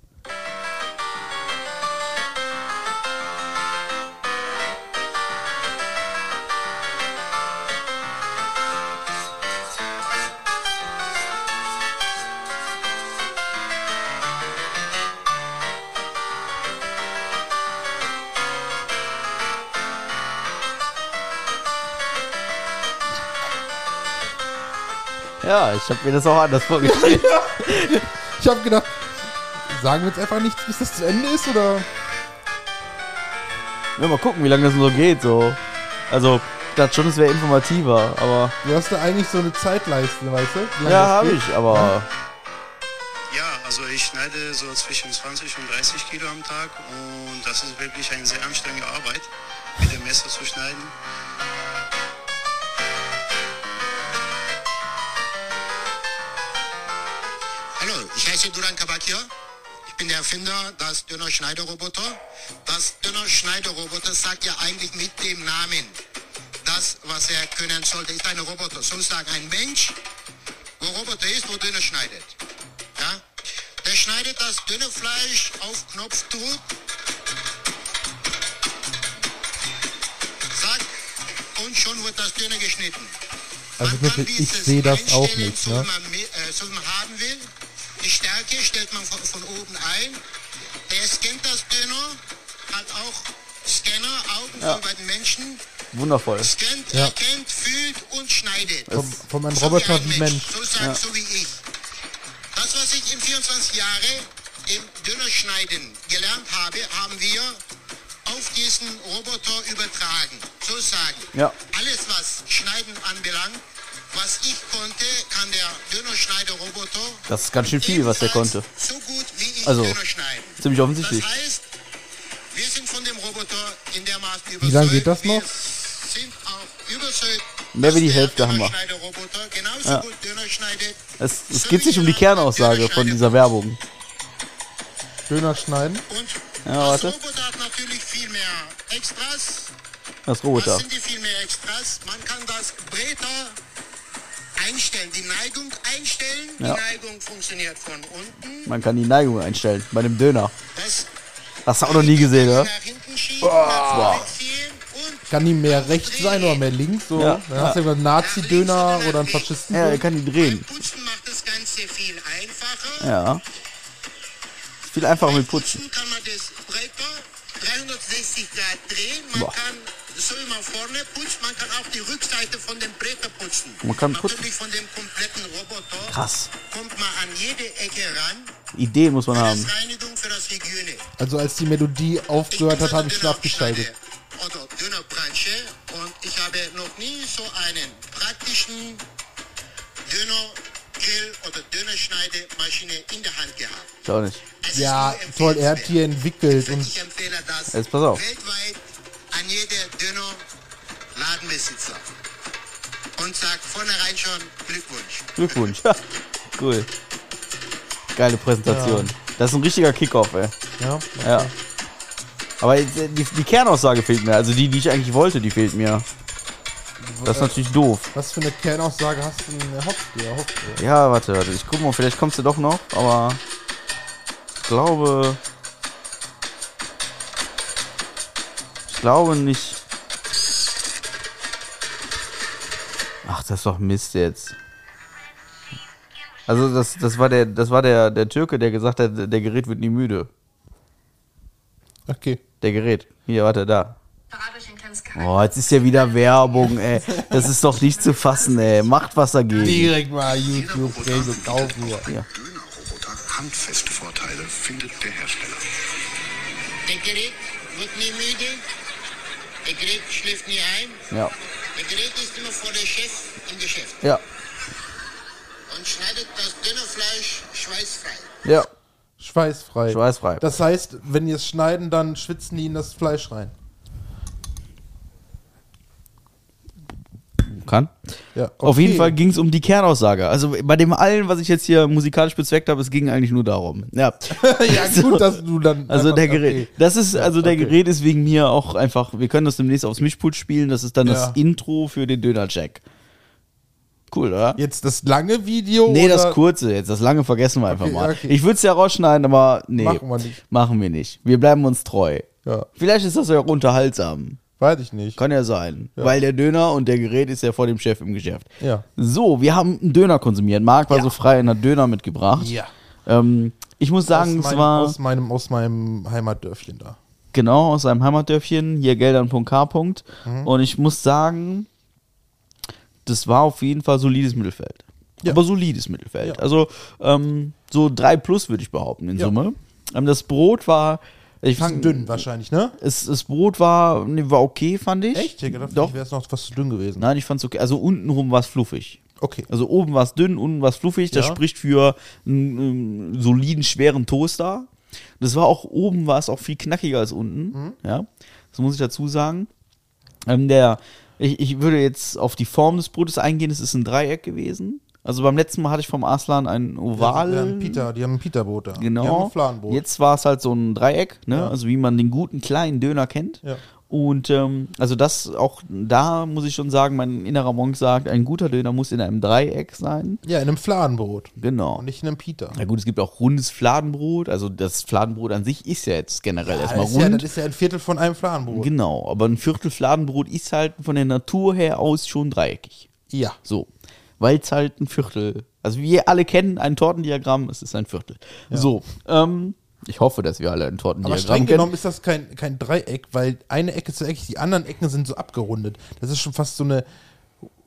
Ja, ich habe mir das auch anders vorgestellt. Ich habe gedacht, sagen wir jetzt einfach nichts, bis das zu Ende ist, oder? ja, mal gucken, wie lange das so geht. So. Also, ich dachte schon, es wäre informativer, aber. Du hast da eigentlich so eine Zeitleiste, weißt du? Ja, habe ich, aber. Ja, also ich schneide so zwischen 20 und 30 Kilo am Tag und das ist wirklich eine sehr anstrengende Arbeit, mit dem Messer zu schneiden. Heiße Duran Kabakir. Ich bin der Erfinder des Döner-Schneideroboter. Das Döner-Schneideroboter sagt ja eigentlich mit dem Namen. Das, was er können sollte, ist ein Roboter. Sozusagen ein Mensch, wo Roboter ist, wo Döner schneidet. Ja? Der schneidet das dünne Fleisch auf Knopfdruck. Zack. Und schon wird das dünner geschnitten. Also kann ich sehe das auch nicht, So, ne? wie man, äh, so man haben will. Die Stärke stellt man von, von oben ein. Er scannt das Döner, hat auch Scanner, Augen Ja. von beiden Menschen. Wundervoll. Scannt, Ja. erkennt, fühlt und schneidet. Vom, von einem So Roboter ein wie Mensch. So sagen, so wie ich. Das, was ich in 24 Jahren im Dönerschneiden gelernt habe, haben wir auf diesen Roboter übertragen. So sagen. Ja. Alles, was Schneiden anbelangt, was ich konnte, kann der Dönerschneider-Roboter. Das ist ganz schön viel, was der konnte. So gut wie ich Also, Döner schneiden. Ziemlich offensichtlich. Das heißt, wir sind von dem Roboter in der Maß überzeugt. Wie lange geht das noch? Wir sind auch überzeugt, Mehr wie die Hälfte haben wir. Ja. Es, es geht sich um die Kernaussage von dieser Werbung. Döner schneiden. Und Ja, das warte. Roboter hat natürlich viel mehr Extras. Das Was Roboter. sind die viel mehr Extras? Man kann das Breter einstellen, die Neigung einstellen. Ja. Die Neigung funktioniert von unten. Man kann die Neigung einstellen bei dem Döner. Das Hast du auch noch nie gesehen, mitziehen und Kann die mehr rechts sein oder mehr links? So. Ja. Dann hast du einen Nazi-Döner oder einen Faschisten. Ja, er kann die drehen. Putzen macht das Ganze viel einfacher. Ja. Viel einfacher mit Putzen. Putzen kann man das breiter 360 Grad drehen. Man Boah. kann so immer vorne putzen, man kann auch die Rückseite von dem Bretter putzen. Man kann putzen. Natürlich von dem kompletten Roboter Krass. kommt man an jede Ecke ran. Ideen muss man haben. Reinigung, für das Hygiene. Also als die Melodie aufgehört hat, habe ich schon abgeschaltet. Oder Dönerbranche und ich habe noch nie so einen praktischen Dönergrill oder Dönerschneidemaschine in der Hand gehabt. Ich auch nicht. Es Ja, toll, er hat die entwickelt und Ich empfehle das Jetzt pass auf. weltweit an jeder Döner-Ladenbesitzer. Und sag vornherein schon Glückwunsch. Glückwunsch. Ja, cool. Geile Präsentation. Das ist ein richtiger Kickoff, ey. ja, Ja. Aber die, die Kernaussage fehlt mir. Also die, die ich eigentlich wollte, die fehlt mir. Das ist natürlich doof. was für eine Kernaussage hast du denn erhofft? erhofft? Ja, warte, warte. Ich guck mal, vielleicht kommst du doch noch, aber ich glaube. Glaube nicht. Ach, das ist doch Mist jetzt. Also das, das war der, das war der, der Türke, der gesagt hat, der Gerät wird nie müde. Okay. Der Gerät. Hier, warte, da. Oh, jetzt ist ja wieder Werbung, ey. Das ist doch nicht zu fassen, ey. Macht was dagegen. Direkt mal YouTube Regel kaufen. Dönerroboter handfeste Vorteile findet der Hersteller. Der Gerät wird nie müde. Der Gerät schläft nie ein. Ja. Der Gerät ist immer vor der Chef im Geschäft Ja. und schneidet das Dönerfleisch schweißfrei. Ja. Schweißfrei. Schweißfrei. Das heißt, wenn die es schneiden, dann schwitzen die in das Fleisch rein. Kann. Ja, Auf jeden okay. Fall ging es um die Kernaussage. Also bei dem allen, was ich jetzt hier musikalisch bezweckt habe, es ging eigentlich nur darum. Ja. ja, gut, dass du dann. Also der Gerät. okay. Das ist, also der okay. Gerät ist wegen mir auch einfach, wir können das demnächst aufs Mischpult spielen, das ist dann Ja. das Intro für den Döner-Check. Cool, oder? Jetzt das lange Video? Nee, das oder? kurze jetzt, das lange vergessen wir einfach Okay, mal. okay. Ich würde es ja rausschneiden, aber nee. Machen wir nicht. Machen wir nicht. Wir bleiben uns treu. Ja, Vielleicht ist das ja auch unterhaltsam. Weiß ich nicht. Kann ja sein. Weil der Döner und der Gerät ist ja vor dem Chef im Geschäft. Ja. So, wir haben einen Döner konsumiert. Marc war Ja. so frei und hat Döner mitgebracht. Ja. Ähm, ich muss sagen, aus, es meinem, war aus, meinem, aus meinem Heimatdörfchen da. genau aus seinem Heimatdörfchen, hier Geldern.k. Mhm. Und ich muss sagen, das war auf jeden Fall solides Mittelfeld. Ja. Aber solides Mittelfeld. Ja. Also ähm, so 3 plus würde ich behaupten in Ja. Summe. Ähm, das Brot war. Ich fang, dünn wahrscheinlich, ne? Es, das Brot war, nee, war okay, fand ich. Echt? Ich gedacht, Doch. wäre es noch was zu dünn gewesen. Nein, ich fand's okay. Also untenrum war es fluffig. Okay. Also oben war es dünn, unten war es fluffig. Das Ja. spricht für einen, einen soliden, schweren Toaster. Das war auch, oben war es auch viel knackiger als unten. Mhm. Ja, das muss ich dazu sagen. Ähm, der, ich, ich würde jetzt auf die Form des Brotes eingehen. Es ist ein Dreieck gewesen. Also beim letzten Mal hatte ich vom Aslan ein Oval. Die haben Pita, die haben ein Pita-Brot da. Die haben Genau. Jetzt war es halt so ein Dreieck, ne? Ja. Also wie man den guten kleinen Döner kennt. Ja. Und ähm, also das auch da muss ich schon sagen, mein innerer Monk sagt, ein guter Döner muss in einem Dreieck sein. Ja, in einem Fladenbrot. Genau. Und nicht in einem Pita. Na gut, es gibt auch rundes Fladenbrot. Also das Fladenbrot an sich ist ja jetzt generell Ja, erstmal ist ja, rund. das ist ja ein Viertel von einem Fladenbrot. genau, aber ein Viertel Fladenbrot ist halt von der Natur her aus schon dreieckig. Ja. So. Weil es halt ein Viertel. Also wie ihr alle kennen, ein Tortendiagramm, es ist ein Viertel. So. Ähm, ich hoffe, dass wir alle ein Aber Tortendiagramm streng kennen. genommen ist das kein, kein Dreieck, weil eine Ecke ist so eckig, die anderen Ecken sind so abgerundet. Das ist schon fast so eine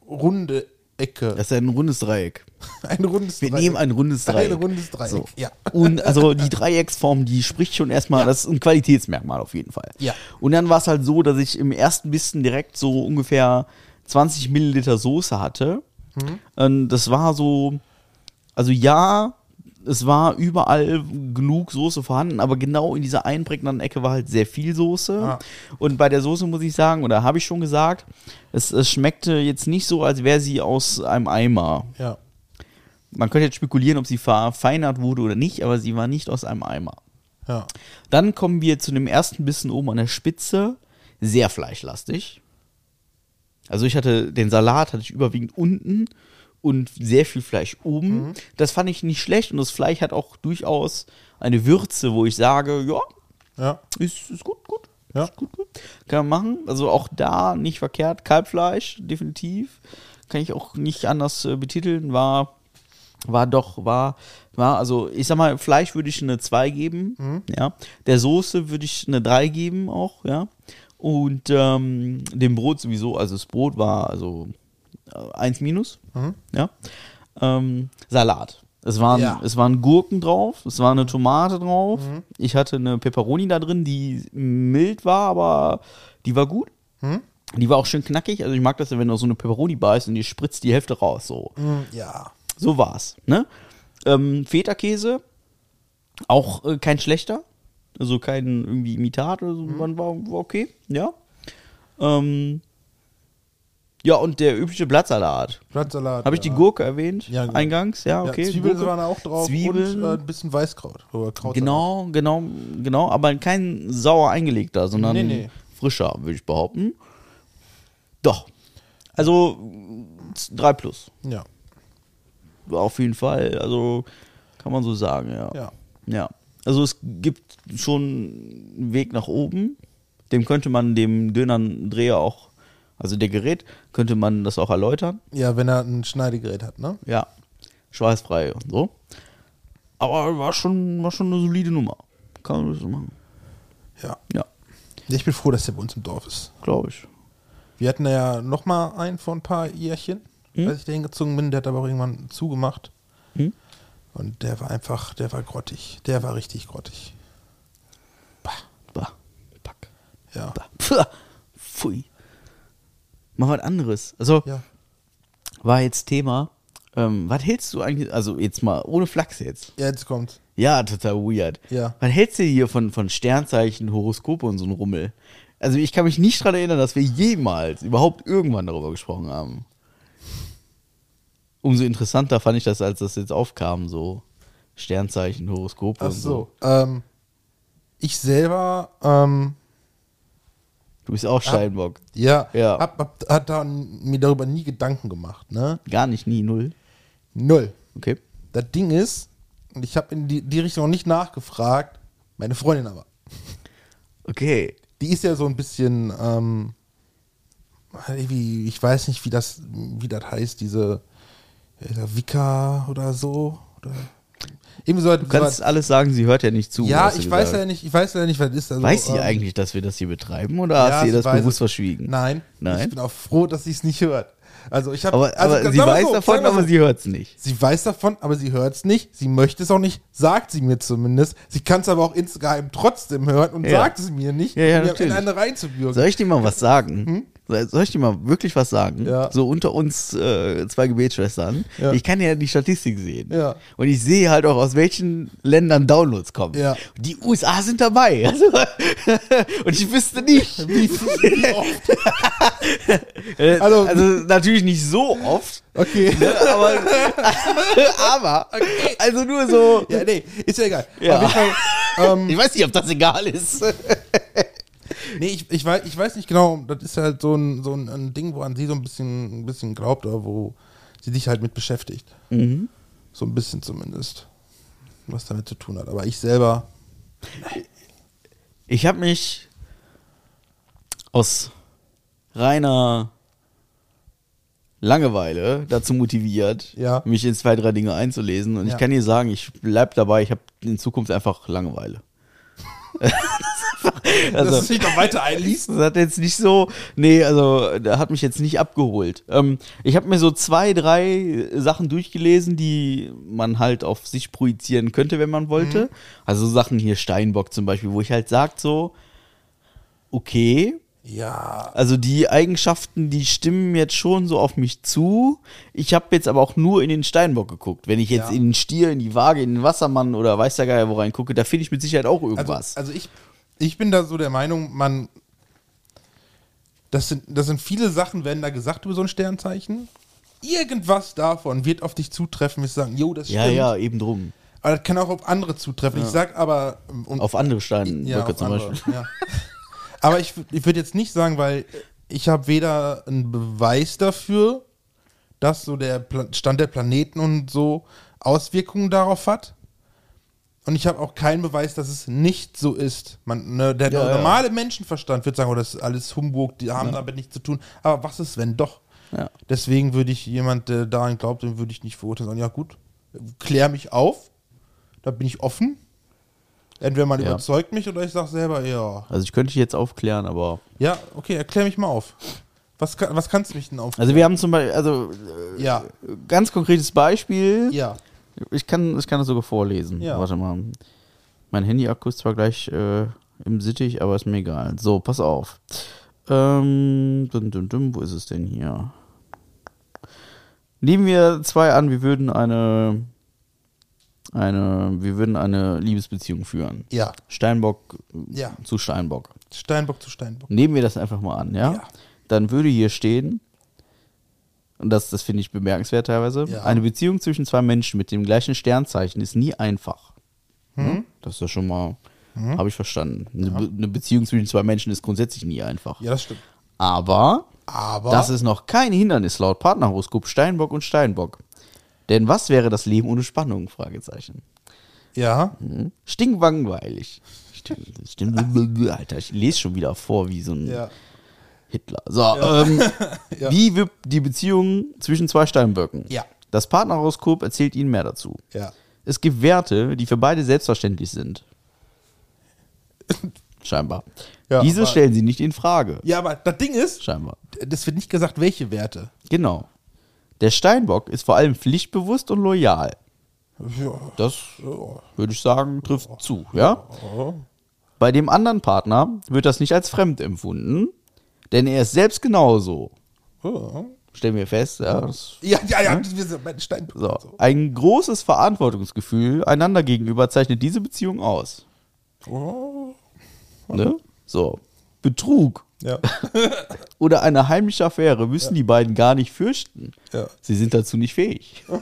runde Ecke. Das ist ein rundes Dreieck. ein rundes Wir nehmen ein rundes Dreieck. Ein rundes Dreieck, So. ja. Und also die Dreiecksform, die spricht schon erstmal, Ja. das ist ein Qualitätsmerkmal auf jeden Fall. Ja. Und dann war es halt so, dass ich im ersten Bissen direkt so ungefähr 20 Milliliter Soße hatte. Mhm. Und das war so, also ja, es war überall genug Soße vorhanden, aber genau in dieser einprägenden Ecke war halt sehr viel Soße. Ah. Und bei der Soße muss ich sagen, oder habe ich schon gesagt, es, es schmeckte jetzt nicht so, als wäre sie aus einem Eimer. Ja. Man könnte jetzt spekulieren, ob sie verfeinert wurde oder nicht, aber sie war nicht aus einem Eimer. Ja. Dann kommen wir zu dem ersten Bissen oben an der Spitze. Sehr fleischlastig. Also ich hatte den Salat hatte ich überwiegend unten und sehr viel Fleisch oben. Das fand ich nicht schlecht und das Fleisch hat auch durchaus eine Würze, wo ich sage, ja, Ja. ist, ist gut, gut. Ja. Ist gut, gut. Kann man machen. Also auch da nicht verkehrt. Kalbfleisch, definitiv. Kann ich auch nicht anders äh, betiteln. War, war doch, war, war, also ich sag mal, Fleisch würde ich eine 2 geben. Ja. Der Soße würde ich eine 3 geben auch, ja. Und ähm, dem Brot sowieso, also das Brot war also 1 minus. Ja. Ähm, Salat. Es waren, Ja. es waren Gurken drauf, es war eine Tomate drauf. Ich hatte eine Peperoni da drin, die mild war, aber die war gut. Die war auch schön knackig. Also ich mag das, ja, wenn du so eine Peperoni beißt und die spritzt die Hälfte raus. So, Ja. so war's. Ne? Ähm, Feta-Käse, auch äh, kein schlechter. Also kein irgendwie Imitat oder so, war, war okay, ja. Ähm, ja, und der übliche Blattsalat. Blattsalat. Habe ich die ja. Gurke erwähnt? Ja, genau. Eingangs, ja, okay. Ja, Zwiebeln Gurke. waren auch drauf Zwiebeln, und äh, ein bisschen Weißkraut. Oder Krautsalat. genau, genau, genau, aber kein sauer eingelegter, sondern Nee, nee. frischer, würde ich behaupten. Doch. Also 3 plus. Ja. Auf jeden Fall. Also kann man so sagen, ja. Ja. Ja. Also es gibt schon einen Weg nach oben. Dem könnte man dem Dönerdreher auch, also der Gerät, könnte man das auch erläutern. Ja, wenn er ein Schneidegerät hat, ne? Ja. Schweißfrei und so. Aber war schon, war schon eine solide Nummer. Kann man so machen. Ja. Ja, Ich bin froh, dass der bei uns im Dorf ist. glaube ich. Wir hatten ja noch mal einen vor ein paar Jährchen, Hm? als ich da hingezogen bin. Der hat aber auch irgendwann zugemacht. Hm? Und der war einfach, der war grottig. Der war richtig grottig. Bah. Pack. Ja. Bah. Puh. Pfui. Mal was anderes. Also, Ja. war jetzt Thema. Ähm, was hältst du eigentlich, also jetzt mal ohne Flachs jetzt. Ja, jetzt kommt. Ja, total weird. Ja. Was hältst du hier von, von Sternzeichen, Horoskope und so ein Rummel? Also ich kann mich nicht daran erinnern, dass wir jemals überhaupt irgendwann darüber gesprochen haben. Umso interessanter fand ich das, als das jetzt aufkam, so Sternzeichen, Horoskope Ach und so. so. Ähm, ich selber, ähm, Du bist auch Steinbock. ja, Ja. Hab, hab, hat da mir darüber nie Gedanken gemacht, ne? Gar nicht, nie, null. Null. Okay. Das Ding ist, und ich habe in die, die Richtung noch nicht nachgefragt, meine Freundin aber. Okay. Die ist ja so ein bisschen, ähm, ich weiß nicht, wie das, wie das heißt, diese äh, Wicca oder so. Oder irgendwie so, Du kannst alles sagen, sie hört ja nicht zu. ja, ich weiß gesagt. ja nicht, ich weiß ja nicht, was ist. Also, Weiß sie ähm, eigentlich, dass wir das hier betreiben oder ja, hast du ihr das bewusst es. verschwiegen? Nein, Nein? Ich bin auch froh, dass sie es nicht hört. Also ich habe, Aber, also, aber sie weiß so, davon, wir aber so. sie hört es nicht. Sie weiß davon, aber sie hört es nicht. Sie möchte es auch nicht, sagt sie mir zumindest. Sie kann es aber auch insgeheim trotzdem hören und Ja. sagt es mir nicht, Ja, ja, um mir natürlich. in eine reinzuwürgen. Soll ich dir mal was sagen? Soll soll ich dir mal wirklich was sagen? Ja. So unter uns äh, zwei Gebetsschwestern. Ja. Ich kann ja die Statistik sehen. Ja. Und ich sehe halt auch, aus welchen Ländern Downloads kommen. Ja. Die USA sind dabei. Also, und ich wüsste nicht. Wie, wie oft? Äh, Also- also natürlich nicht so oft. Okay. Aber, aber also nur so. Ja, nee, ist ja egal. Ja. Fall, ähm, Ich weiß nicht, ob das egal ist. Nee, ich, ich, weiß, ich weiß nicht genau, das ist halt so ein, so ein, ein Ding, woran sie so ein bisschen, ein bisschen glaubt oder wo sie sich halt mit beschäftigt. Mhm. So ein bisschen zumindest. Was damit zu tun hat. Aber ich selber, Ich habe mich aus reiner Langeweile dazu motiviert, Ja. mich in zwei, drei Dinge einzulesen. Und Ja. ich kann dir sagen, ich bleib dabei, ich habe in Zukunft einfach Langeweile. dass es sich noch weiter einliest. Das hat jetzt nicht so, nee, also da hat mich jetzt nicht abgeholt. Ähm, ich habe mir so zwei, drei Sachen durchgelesen, die man halt auf sich projizieren könnte, wenn man wollte. Mhm. Also Sachen hier Steinbock zum Beispiel, wo ich halt sagt so, okay, Ja. also die Eigenschaften, die stimmen jetzt schon so auf mich zu. Ich habe jetzt aber auch nur in den Steinbock geguckt. Wenn ich jetzt Ja. in den Stier, in die Waage, in den Wassermann oder weiß der Geier wo reingucke, da finde ich mit Sicherheit auch Also, irgendwas. also ich, ich bin da so der Meinung, man. Das sind, das sind viele Sachen, werden da gesagt über so ein Sternzeichen. Irgendwas davon wird auf dich zutreffen, wir sagen, jo, das ja, stimmt. ja, eben drum. Aber das kann auch auf andere zutreffen. Ich sag aber. und- Auf andere Steinböcke ja, zum andere, Beispiel. Ja. Aber ich, ich würde jetzt nicht sagen, weil ich habe weder einen Beweis dafür, dass so der Stand der Planeten und so Auswirkungen darauf hat. Und ich habe auch keinen Beweis, dass es nicht so ist. Man, ne, der Ja, ja. normale Menschenverstand wird sagen, oh, das ist alles Humbug, die haben damit nichts zu tun. Aber was ist, wenn doch? Ja. Deswegen würde ich jemand, der daran glaubt, den würde ich nicht verurteilen. Sagen, ja gut, klär mich auf. Da bin ich offen. Entweder man Ja. überzeugt mich oder ich sage selber, ja. Also ich könnte dich jetzt aufklären, aber. Ja, okay, erklär mich mal auf. Was, kann, was kannst du mich denn auf? Also wir haben zum Beispiel, also ja, ganz konkretes Beispiel. ja. Ich kann, ich kann das sogar vorlesen. Ja. Warte mal. Mein Handy-Akku ist zwar gleich äh, im Sittich, aber ist mir egal. So, pass auf. Ähm, dum, dum, dum, wo ist es denn hier? Nehmen wir zwei an, wir würden eine, eine, wir würden eine Liebesbeziehung führen. Ja, Steinbock Ja. zu Steinbock. Steinbock zu Steinbock. Nehmen wir das einfach mal an, ja? Ja. Dann würde hier stehen, und das, das finde ich bemerkenswert teilweise, Ja. eine Beziehung zwischen zwei Menschen mit dem gleichen Sternzeichen ist nie einfach. Hm? Ja? Das ist ja schon mal, habe ich verstanden. Eine, Be eine Beziehung zwischen zwei Menschen ist grundsätzlich nie einfach. Ja, das stimmt. Aber Aber. das ist noch kein Hindernis laut Partnerhoroskop Steinbock und Steinbock. Denn was wäre das Leben ohne Spannung? Fragezeichen. ja, Hm? Stinkwangweilig. Stimmt, stimmt. Alter, ich lese schon wieder vor wie so ein ja. Hitler. So, ähm, Ja. wie wird die Beziehung zwischen zwei Steinböcken? Ja. Das Partnerhoroskop erzählt Ihnen mehr dazu. Ja. Es gibt Werte, die für beide selbstverständlich sind. Scheinbar. Ja, Diese stellen Sie nicht in Frage. Ja, aber das Ding ist, Scheinbar. das wird nicht gesagt, welche Werte. Genau. Der Steinbock ist vor allem pflichtbewusst und loyal. Ja. Das würde ich sagen, trifft zu, ja? Bei dem anderen Partner wird das nicht als fremd empfunden, denn er ist selbst genauso. Ja, Stellen wir fest, ja. Ja, ja, ja wir sind bei den. So, ein großes Verantwortungsgefühl einander gegenüber zeichnet diese Beziehung aus. Oh. Ne? So. Betrug Ja. oder eine heimliche Affäre müssen die beiden gar nicht fürchten. Ja. Sie sind dazu nicht fähig.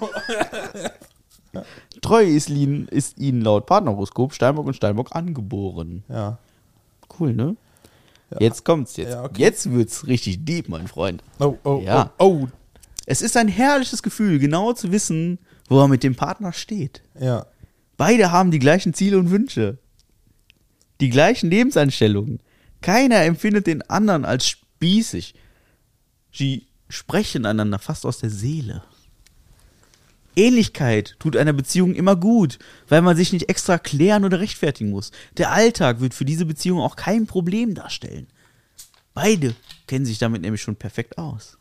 Treue ist ihnen, ist ihnen laut Partnerhoroskop Steinbock und Steinbock angeboren. Ja. Cool, ne? Jetzt kommt's jetzt. Ja, okay. Jetzt wird's richtig deep, mein Freund. Oh, oh, Ja. oh, oh. Es ist ein herrliches Gefühl, genau zu wissen, wo er mit dem Partner steht. Ja. Beide haben die gleichen Ziele und Wünsche. Die gleichen Lebenseinstellungen. Keiner empfindet den anderen als spießig. Sie sprechen einander fast aus der Seele. Ähnlichkeit tut einer Beziehung immer gut, weil man sich nicht extra klären oder rechtfertigen muss. Der Alltag wird für diese Beziehung auch kein Problem darstellen. Beide kennen sich damit nämlich schon perfekt aus.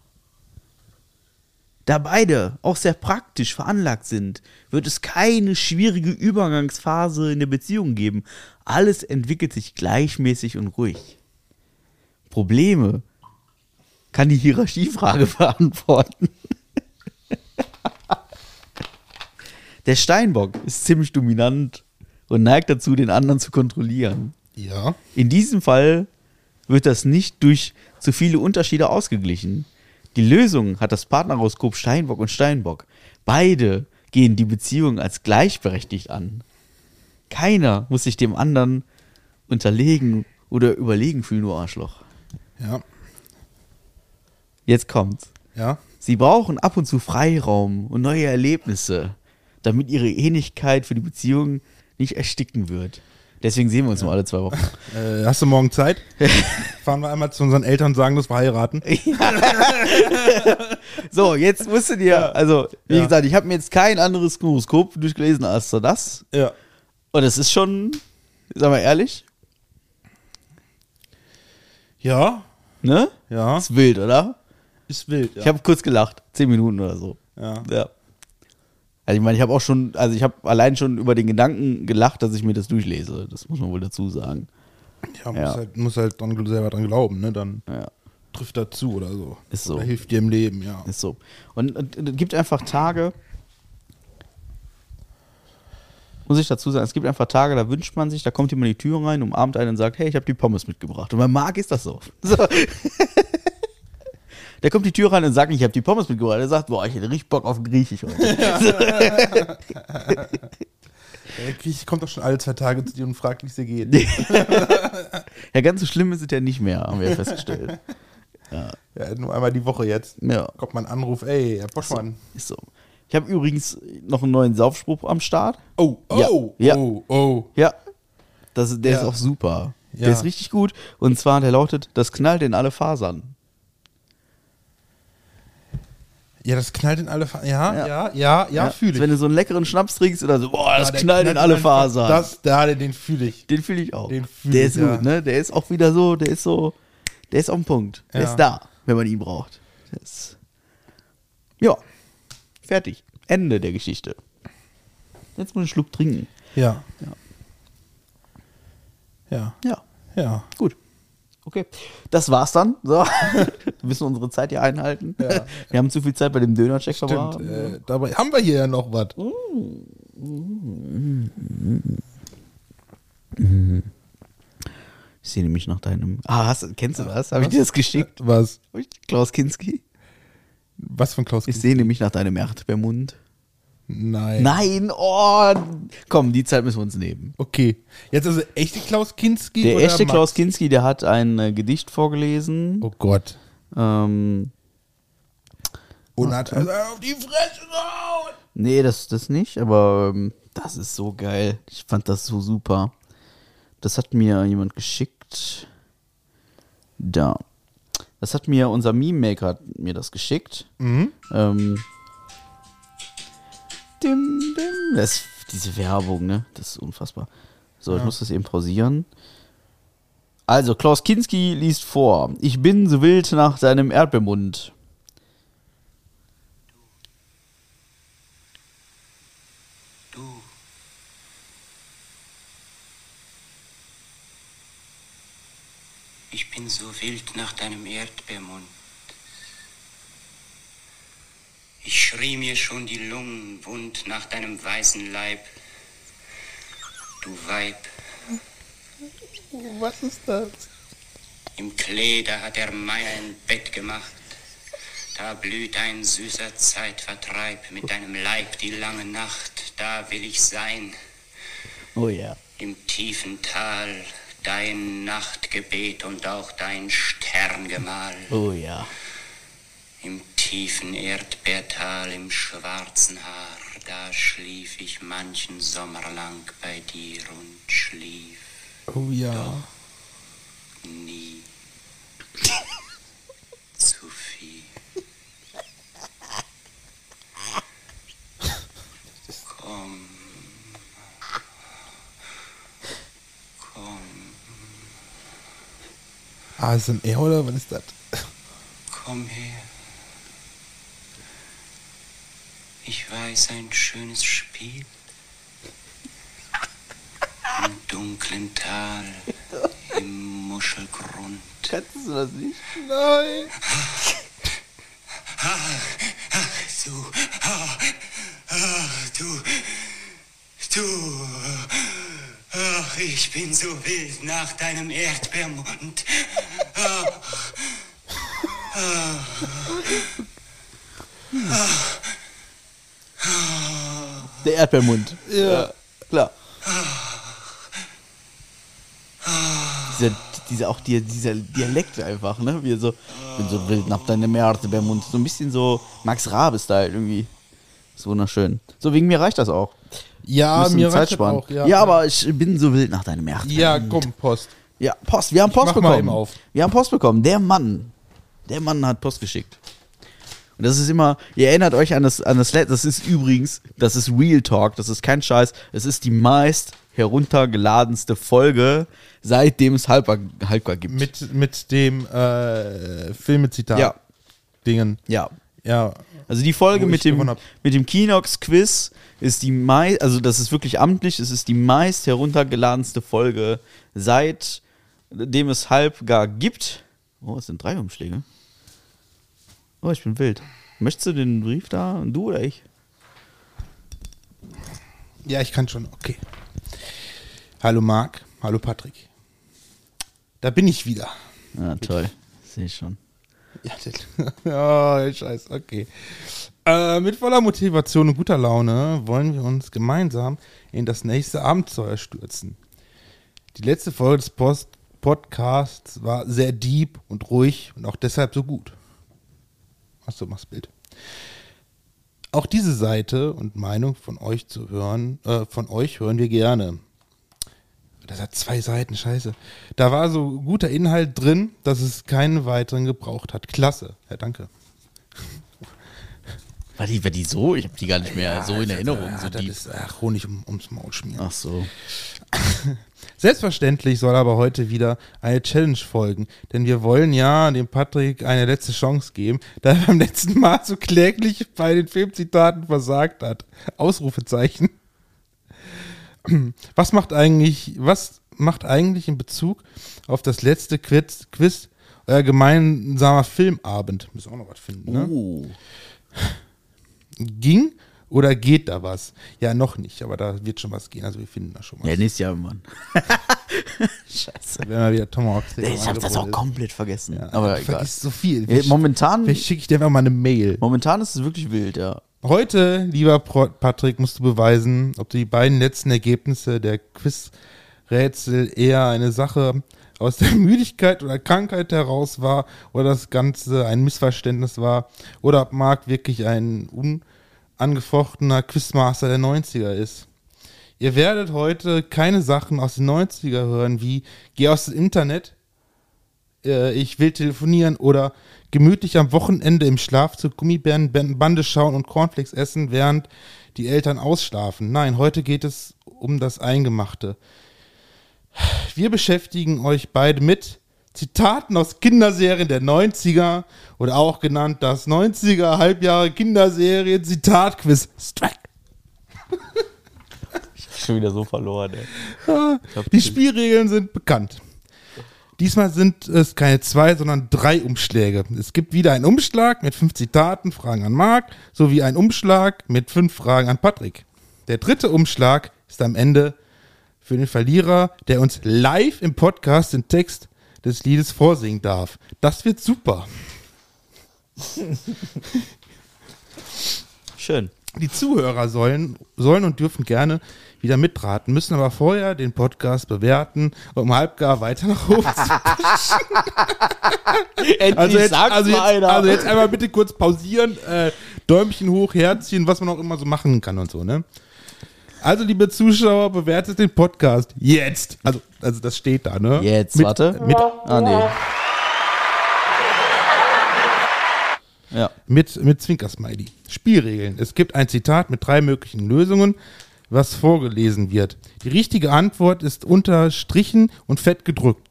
Da beide auch sehr praktisch veranlagt sind, wird es keine schwierige Übergangsphase in der Beziehung geben. Alles entwickelt sich gleichmäßig und ruhig. Probleme kann die Hierarchiefrage beantworten. Der Steinbock ist ziemlich dominant und neigt dazu, den anderen zu kontrollieren. Ja. In diesem Fall wird das nicht durch zu viele Unterschiede ausgeglichen. Die Lösung hat das Partnerhoroskop Steinbock und Steinbock. Beide gehen die Beziehung als gleichberechtigt an. Keiner muss sich dem anderen unterlegen oder überlegen fühlen, du Arschloch. Ja. Jetzt kommt's. Ja. Sie brauchen ab und zu Freiraum und neue Erlebnisse, damit ihre Ähnlichkeit für die Beziehung nicht ersticken wird. Deswegen sehen wir uns nur alle zwei Wochen. Äh, hast du morgen Zeit? Fahren wir einmal zu unseren Eltern und sagen, dass wir heiraten. So, jetzt musstet ihr, also, wie Ja. gesagt, ich habe mir jetzt kein anderes Horoskop durchgelesen als so das. Ja. Und es ist schon, sag mal ehrlich, Ja, ne? ja. Ist wild, oder? Ist wild, ja. Ich habe kurz gelacht. Zehn Minuten oder so. ja. Ja. Also ich meine, ich habe auch schon, also ich habe allein schon über den Gedanken gelacht, dass ich mir das durchlese. Das muss man wohl dazu sagen. ja, muss, Ja. Halt, muss halt dran, selber dran glauben, ne? Dann Ja, trifft er zu oder so. Ist so. Oder hilft dir im Leben, ja. ist so. Und, und es gibt einfach Tage, muss ich dazu sagen, es gibt einfach Tage, da wünscht man sich, da kommt jemand in die Tür rein, umarmt einen und sagt, hey, ich habe die Pommes mitgebracht. Und bei Marc ist das so. so. Der kommt die Tür rein und sagt, ich habe die Pommes mitgebracht. Er sagt, boah, ich hätte richtig Bock auf Griechisch heute. Der Grieche kommt doch schon alle zwei Tage zu dir und fragt, wie es dir geht. Ja, ganz so schlimm ist es ja nicht mehr, haben wir ja festgestellt. Ja, nur einmal die Woche jetzt. Ja. Kommt mal ein Anruf, ey, Herr Boschmann. Ist so. Ich habe übrigens noch einen neuen Saufspruch am Start. Oh, Ja. oh, Ja. oh, oh. Ja. Das, der Ja. ist auch super. Ja. Der ist richtig gut. Und zwar, der lautet, das knallt in alle Fasern. Ja, das knallt in alle Fasern. Ja, Ja. ja, ja, ja, fühle ich. Wenn du so einen leckeren Schnaps trinkst oder so, boah, das Ja, knallt in alle Fasern. Das, da, den, fühle ich. den fühle ich auch. Den fühl der ich, ist gut, ne? Der ist auch wieder so, der ist so, der ist auf dem Punkt. Der ist da, wenn man ihn braucht. Ist, ja, fertig. Ende der Geschichte. Jetzt muss ich einen Schluck trinken. Ja. Ja. Ja. Ja. Gut. Okay. Das war's dann. So. wir müssen unsere Zeit hier einhalten. Ja. Wir haben zu viel Zeit bei dem Dönercheck verbracht. Äh, dabei haben wir hier ja noch was. Ich sehe nämlich nach deinem. Ah, hast, kennst du das? Habe ich dir das geschickt? Was? Klaus Kinski? Was von Klaus Ich sehe nämlich nach deinem Erdbeermund. Nein. Nein, oh. Komm, die Zeit müssen wir uns nehmen. Okay. Jetzt also echte Klaus Kinski Der echte Max? Klaus Kinski, der hat ein äh, Gedicht vorgelesen. Oh Gott. Ähm, Und hat also auf die Fresse gehauen. Nee, das, das nicht, aber ähm, das ist so geil. Ich fand das so super. Das hat mir jemand geschickt. Da. Das hat mir unser Meme-Maker hat mir das geschickt. Mhm. Ähm, dim, dim. Das, diese Werbung, ne? Das ist unfassbar. So, ich muss das eben pausieren. Also, Klaus Kinski liest vor. Ich bin so wild nach deinem Erdbeermund. Du. Ich bin so wild nach deinem Erdbeermund. Ich schrie mir schon die Lungen wund nach deinem weißen Leib. Du Weib, Was ist das? im Klee, da hat der Meier ein Bett gemacht. Da blüht ein süßer Zeitvertreib mit deinem Leib die lange Nacht. Da will ich sein. Oh ja. im tiefen Tal dein Nachtgebet und auch dein Sterngemahl. Oh ja. Im tiefen Erdbeertal, im schwarzen Haar, da schlief ich manchen Sommer lang bei dir und schlief Oh ja. nie zu viel. Komm, komm, Ah, ist ein R oder was ist das? komm her. Ich weiß ein schönes Spiel. Im dunklen Tal, im Muschelgrund. Kannst du das nicht? Nein. Du, ah, ah, du, du, ach, ich bin so wild nach deinem Erdbeermund. Ach, Der Erdbeermund. Ja. Klar. Dieser, dieser, auch die, dieser Dialekt einfach, ne? Wie so, bin so wild nach deinem Erdbeermund. So ein bisschen so Max Rabe-Style irgendwie. Ist wunderschön. So, wegen mir reicht das auch. Ja, mir Zeit reicht das sparen. auch. Ja, Ja, aber ich bin so wild nach deinem Märchen. ja, komm, Post. Ja, Post. Wir haben Post mach mal bekommen. eben auf. Wir haben Post bekommen. Der Mann. Der Mann hat Post geschickt. Und das ist immer, ihr erinnert euch an das, an das letzte, das ist übrigens, das ist Real Talk, das ist kein Scheiß, es ist die meist heruntergeladenste Folge, seitdem es Halbgar, Halbgar gibt. Mit, mit dem äh, Filmezitat. Ja. Dingen. ja. Ja. Also die Folge mit dem, mit dem Kinox-Quiz ist die meist, also das ist wirklich amtlich, es ist die meist heruntergeladenste Folge seitdem es Halbgar gibt. Oh, es sind drei Umschläge. Oh, ich bin wild. Möchtest du den Brief da? Du oder ich? Ja, ich kann schon. Okay. Hallo Marc. Hallo Patrick. Da bin ich wieder. Ah, toll. Sehe ich schon. Ja, das- oh, scheiße, okay. Äh, mit voller Motivation und guter Laune wollen wir uns gemeinsam in das nächste Abenteuer stürzen. Die letzte Folge des Post Podcasts war sehr deep und ruhig und auch deshalb so gut. Achso, mach's Bild. Auch diese Seite und Meinung von euch zu hören, äh, von euch hören wir gerne. Das hat zwei Seiten, scheiße. Da war so guter Inhalt drin, dass es keinen weiteren gebraucht hat. Klasse. Ja, danke. War die, war die so? Ich habe die gar nicht mehr so in Erinnerung. Ja, so das ist ach, Honig um, ums Maul schmieren. Ach so. Selbstverständlich soll aber heute wieder eine Challenge folgen, denn wir wollen ja dem Patrick eine letzte Chance geben, da er beim letzten Mal so kläglich bei den Filmzitaten versagt hat. Ausrufezeichen. Was macht eigentlich, was macht eigentlich in Bezug auf das letzte Quiz, Quiz euer gemeinsamer Filmabend? Müssen wir auch noch was finden, ne? Oh. Ging oder geht da was? Ja, noch nicht, aber da wird schon was gehen, also wir finden da schon was. Ja, nächstes Jahr, Mann. Scheiße. Wenn mal wieder Tomahawk Steak Ich habe das auch angeboten komplett vergessen. ist. Ja, aber du egal. so viel. Ja, Vielleicht, momentan, vielleicht schicke ich dir einfach mal eine Mail. momentan ist es wirklich wild, ja. Heute, lieber Patrick, musst du beweisen, ob die beiden letzten Ergebnisse der Quizrätsel eher eine Sache aus der Müdigkeit oder Krankheit heraus war oder das Ganze ein Missverständnis war oder ob Marc wirklich ein unangefochtener Quizmaster der 90er ist. Ihr werdet heute keine Sachen aus den 90er hören wie geh aus dem Internet, äh, ich will telefonieren oder gemütlich am Wochenende im Schlafzug Gummibärenbande schauen und Cornflakes essen, während die Eltern ausschlafen. Nein, heute geht es um das Eingemachte. Wir beschäftigen euch beide mit Zitaten aus Kinderserien der 90er oder auch genannt das 90er Halbjahre Kinderserien Zitatquiz Strike. Schon wieder so verloren, ey. Ah, Die Spielregeln sind bekannt. Diesmal sind es keine zwei, sondern drei Umschläge. Es gibt wieder einen Umschlag mit fünf Zitaten, Fragen an Marc, sowie einen Umschlag mit fünf Fragen an Patrick. Der dritte Umschlag ist am Ende für den Verlierer, der uns live im Podcast den Text des Liedes vorsingen darf. Das wird super. Schön. Die Zuhörer sollen, sollen und dürfen gerne wieder mitraten, müssen aber vorher den Podcast bewerten, um halbgar weiter nach oben zu Endlich Also jetzt, sagt's also, jetzt, einer. also jetzt einmal bitte kurz pausieren, äh, Däumchen hoch, Herzchen, was man auch immer so machen kann und so, ne? Also, liebe Zuschauer, bewertet den Podcast jetzt. Also, also das steht da, ne? Jetzt, mit, warte. Mit, ah, nee. Ja. mit, mit Zwinkersmiley. Spielregeln. Es gibt ein Zitat mit drei möglichen Lösungen, was vorgelesen wird. Die richtige Antwort ist unterstrichen und fett gedrückt.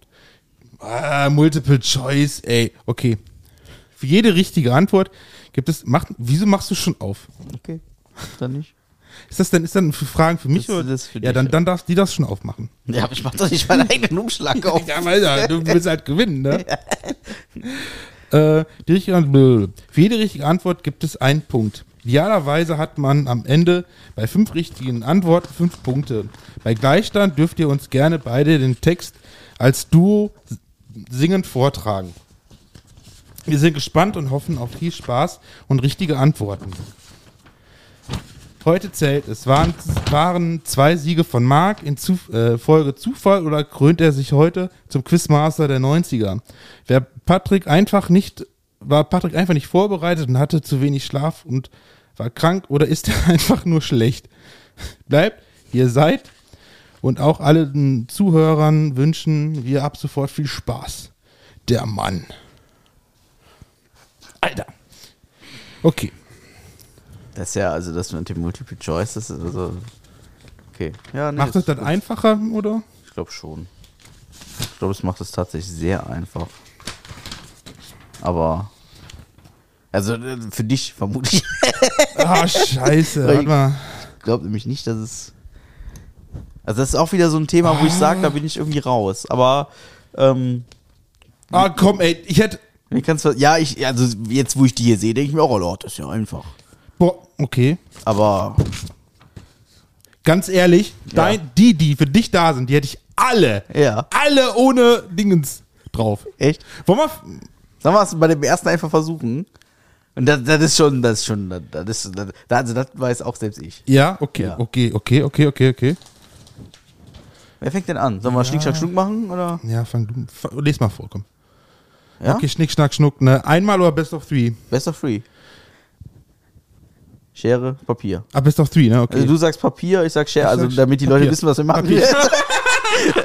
Ah, Multiple Choice, ey. Okay. Für jede richtige Antwort gibt es. Mach, wieso machst du schon auf? Okay. Dann nicht. Ist das denn, ist dann für Fragen für mich Das- oder? das für ja, dich, dann, dann darfst die das schon aufmachen. Ja, aber ich mach doch nicht meinen eigenen Umschlag auf. Ja, ja, du willst halt gewinnen, ne? äh, die richtige Antwort. Für jede richtige Antwort gibt es einen Punkt. Idealerweise hat man am Ende bei fünf richtigen Antworten fünf Punkte. Bei Gleichstand dürft ihr uns gerne beide den Text als Duo singend vortragen. Wir sind gespannt und hoffen auf viel Spaß und richtige Antworten. Heute zählt es. Waren, waren zwei Siege von Marc in Zu, äh, Folge Zufall oder krönt er sich heute zum Quizmaster der 90er? Wer Patrick einfach nicht, war Patrick einfach nicht vorbereitet und hatte zu wenig Schlaf und war krank oder ist er einfach nur schlecht? bleibt, ihr seid. Und auch allen Zuhörern wünschen wir ab sofort viel Spaß. Der Mann. Alter. Okay. Das ist ja, also das mit dem Multiple Choice, das ist also. Okay. Ja, nee, Macht das dann einfacher, oder? Ich glaube schon. Ich glaube, es macht es tatsächlich sehr einfach. Aber. Also äh, für dich vermutlich. Ah, scheiße. Warte mal. Ich glaube nämlich nicht, dass es. Also das ist auch wieder so ein Thema, wo ich sage, da bin ich irgendwie raus. Aber ähm, Ah, komm, ey. Ich hätte. ja, ich, also jetzt, wo ich die hier sehe, denke ich mir auch, oh das ist ja einfach. Boah, okay. Aber Ganz ehrlich, dein, die, die für dich da sind, die hätte ich alle. Ja. Alle ohne Dingens drauf. echt? Wollen wir. Sollen wir es bei dem ersten einfach versuchen? Und das, das ist schon, das ist schon, das, ist, das, also das weiß auch selbst ich. Ja, okay, Ja. okay, okay, okay, okay, okay. Wer fängt denn an? Sollen wir Schnick, Schnack, Schnuck machen? Oder? Ja, fang du. Fang, les mal vor, komm. Ja? Okay, Schnick, Schnack, Schnuck. Ne? Einmal oder Best of Three? Best of three. Schere, Papier. Ah, Best of Three, ne? Okay. Also du sagst Papier, ich sag Schere, Ich also damit die Papier. Leute wissen, was wir machen.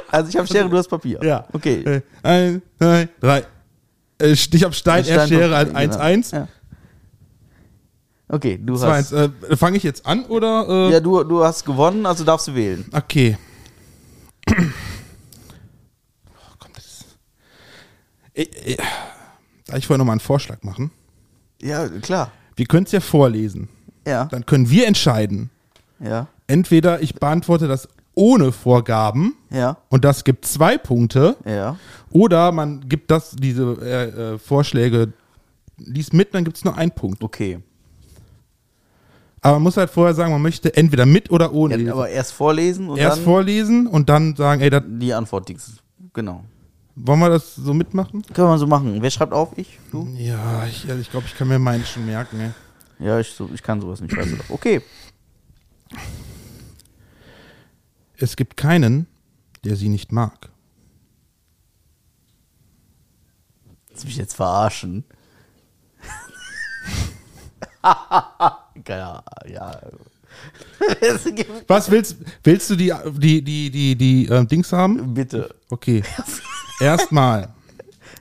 Also ich habe Schere, du hast Papier. ja. Okay. Äh, eins, zwei, drei. Äh, Stich auf Stein, Stein, er Schere, Papier, 1, genau. 1. Ja. Okay, du 2, hast. 1. Äh, Fange ich jetzt an oder? Äh, Ja, du, du hast gewonnen, also darfst du wählen. Okay. oh, komm, das ist. Ich, ich, darf ich vorher nochmal einen Vorschlag machen? Ja, klar. Wir können es ja vorlesen. Ja. Dann können wir entscheiden. Ja. Entweder ich beantworte das ohne Vorgaben Ja. und das gibt zwei Punkte. Ja. Oder man gibt das, diese äh, äh, Vorschläge, liest mit, dann gibt es nur einen Punkt. Okay. Aber man muss halt vorher sagen, man möchte entweder mit oder ohne. Ja, aber erst vorlesen und Erst dann vorlesen und dann sagen, ey, die Antwort. Dings. Genau. wollen wir das so mitmachen? Können wir so machen. Wer schreibt auf? Ich? Du? Ja, ich, ich glaube, ich kann mir meinen schon merken. Ey. Ja, ich, so, ich kann sowas nicht. Doch. Okay. Es gibt keinen, der sie nicht mag. Willst du mich jetzt verarschen? ja, ja. Es gibt- Was willst, willst du die, die, die, die, die äh, Dings haben? Bitte. Okay. Erstmal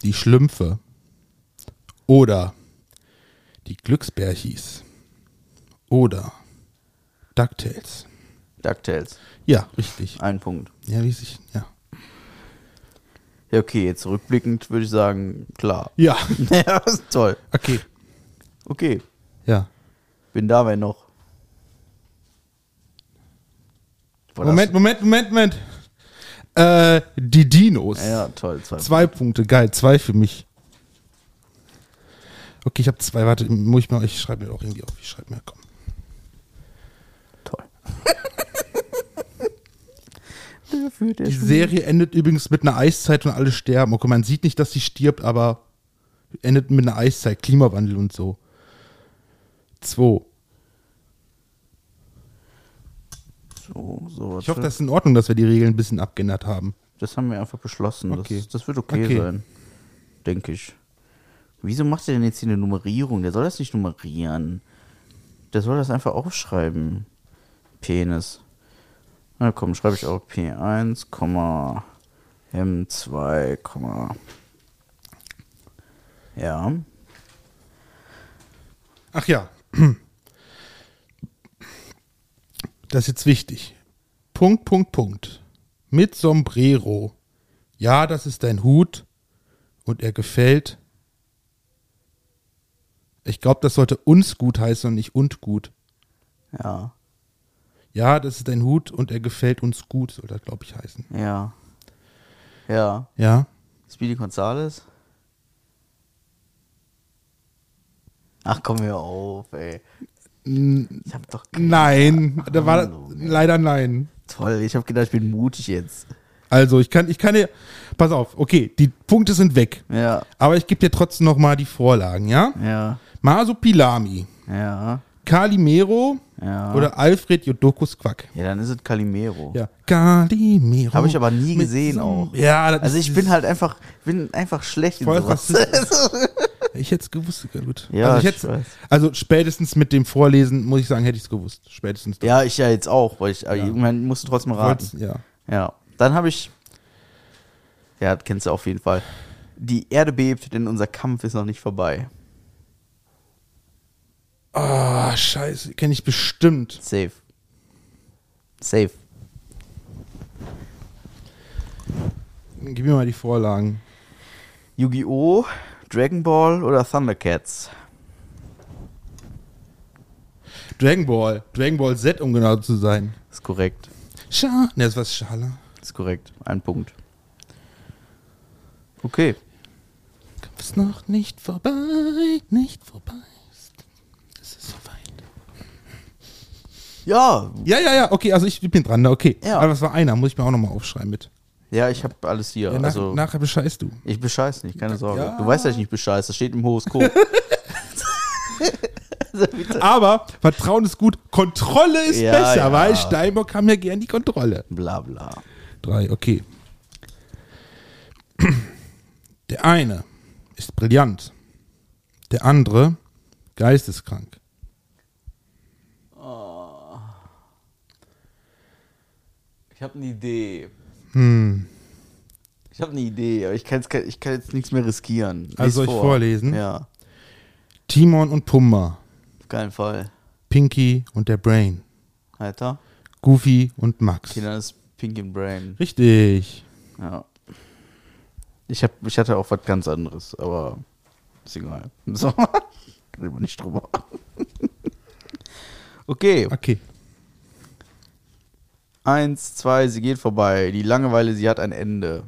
die Schlümpfe oder die Glücksbärchis oder DuckTales. DuckTales. Ja, richtig. Ein Punkt. Ja, sich, ja. Ja, okay, jetzt rückblickend würde ich sagen, klar. Ja, ja, das ist toll. okay. Okay, Ja. bin da, wer noch? Boah, das- Moment, Moment, Moment, Moment. Äh, die Dinos. Ja, toll. Zwei. Zwei Punkte, geil, zwei für mich. Okay, ich habe zwei, warte, muss ich mal, ich schreibe mir auch irgendwie auf. Ich schreibe mir, komm. Toll. Die Serie endet übrigens mit einer Eiszeit und alle sterben. Okay, man sieht nicht, dass sie stirbt, aber endet mit einer Eiszeit, Klimawandel und so. Zwei. So, so, Ich hoffe, das ist in Ordnung, dass wir die Regeln ein bisschen abgeändert haben. das haben wir einfach beschlossen. Okay. Das, das wird okay, Okay. sein. Denke ich. Wieso macht er denn jetzt hier eine Nummerierung? Der soll das nicht nummerieren. Der soll das einfach aufschreiben. Penis. Na komm, schreibe ich auch P1, M2, ja. Ach ja. Das ist jetzt wichtig. Punkt, Punkt, Punkt. Mit Sombrero. Ja, das ist dein Hut und er gefällt. Ich glaube, das sollte uns gut heißen und nicht und gut. Ja, Ja, das ist dein Hut und er gefällt uns gut, soll das, glaube ich, heißen. ja. Ja. Ja. Speedy Gonzales? Ach, komm mir auf, ey. Ich hab doch Nein, da war Ahnung, leider nein. Toll, ich hab gedacht, ich bin mutig jetzt. Also, ich kann, ich kann dir, pass auf, okay, die Punkte sind weg. Ja, Aber ich gebe dir trotzdem noch mal die Vorlagen, ja? ja, Masupilami, ja, Calimero ja. oder Alfred Jodokus Quack. Ja, dann ist es Calimero. Ja. Calimero. Habe ich aber nie gesehen so- auch. Ja, das Also ich bin halt einfach, bin einfach schlecht in sowas. Ich hätte es gewusst, ja, gut. Ja, also, ich ich also spätestens mit dem Vorlesen, muss ich sagen, hätte ich es gewusst. Spätestens. Ja, ich ja jetzt auch, weil ich aber irgendwann musste trotzdem raten. Wollt's- ja. Ja. Dann habe ich. Ja, kennst du auf jeden Fall. Die Erde bebt, denn unser Kampf ist noch nicht vorbei. Ah, scheiße, kenne ich bestimmt. Safe. Safe. Gib mir mal die Vorlagen. Yu-Gi-Oh!, Dragon Ball oder Thundercats? Dragon Ball. Dragon Ball Z, um genau zu sein. Ist korrekt. Scha ne, das war Schala. Ist korrekt. Ein Punkt. Okay. Ist noch nicht vorbei, nicht vorbei. Es ist soweit. Ja. Ja, ja, ja, okay, also ich bin dran, da, okay. Ja. Aber das war einer, muss ich mir auch nochmal aufschreiben mit. Ja, ich habe alles hier. Ja, nach, also, nachher bescheißt du. ich bescheiß nicht, keine Sorge. Ja. Du weißt, dass ich nicht bescheiß. Das steht im Horoskop. Aber Vertrauen ist gut, Kontrolle ist Ja, besser, weil Steinbock haben ja gern die Kontrolle. Bla bla. Drei, okay. Der eine ist brillant. Der andere geisteskrank. Ich habe eine Idee. Hm. Ich habe eine Idee, aber ich kann, jetzt, ich kann jetzt nichts mehr riskieren. Lies Also soll ich vor. vorlesen? Ja, Timon und Pumba. auf keinen Fall. Pinky und der Brain. Alter. Goofy und Max. Okay, dann ist Pink in Brain. Richtig. Ja. Ich, hab, ich hatte auch was ganz anderes, aber ist egal. So. Reden wir nicht drüber. okay. Okay. Eins, zwei, sie geht vorbei. Die Langeweile, sie hat ein Ende.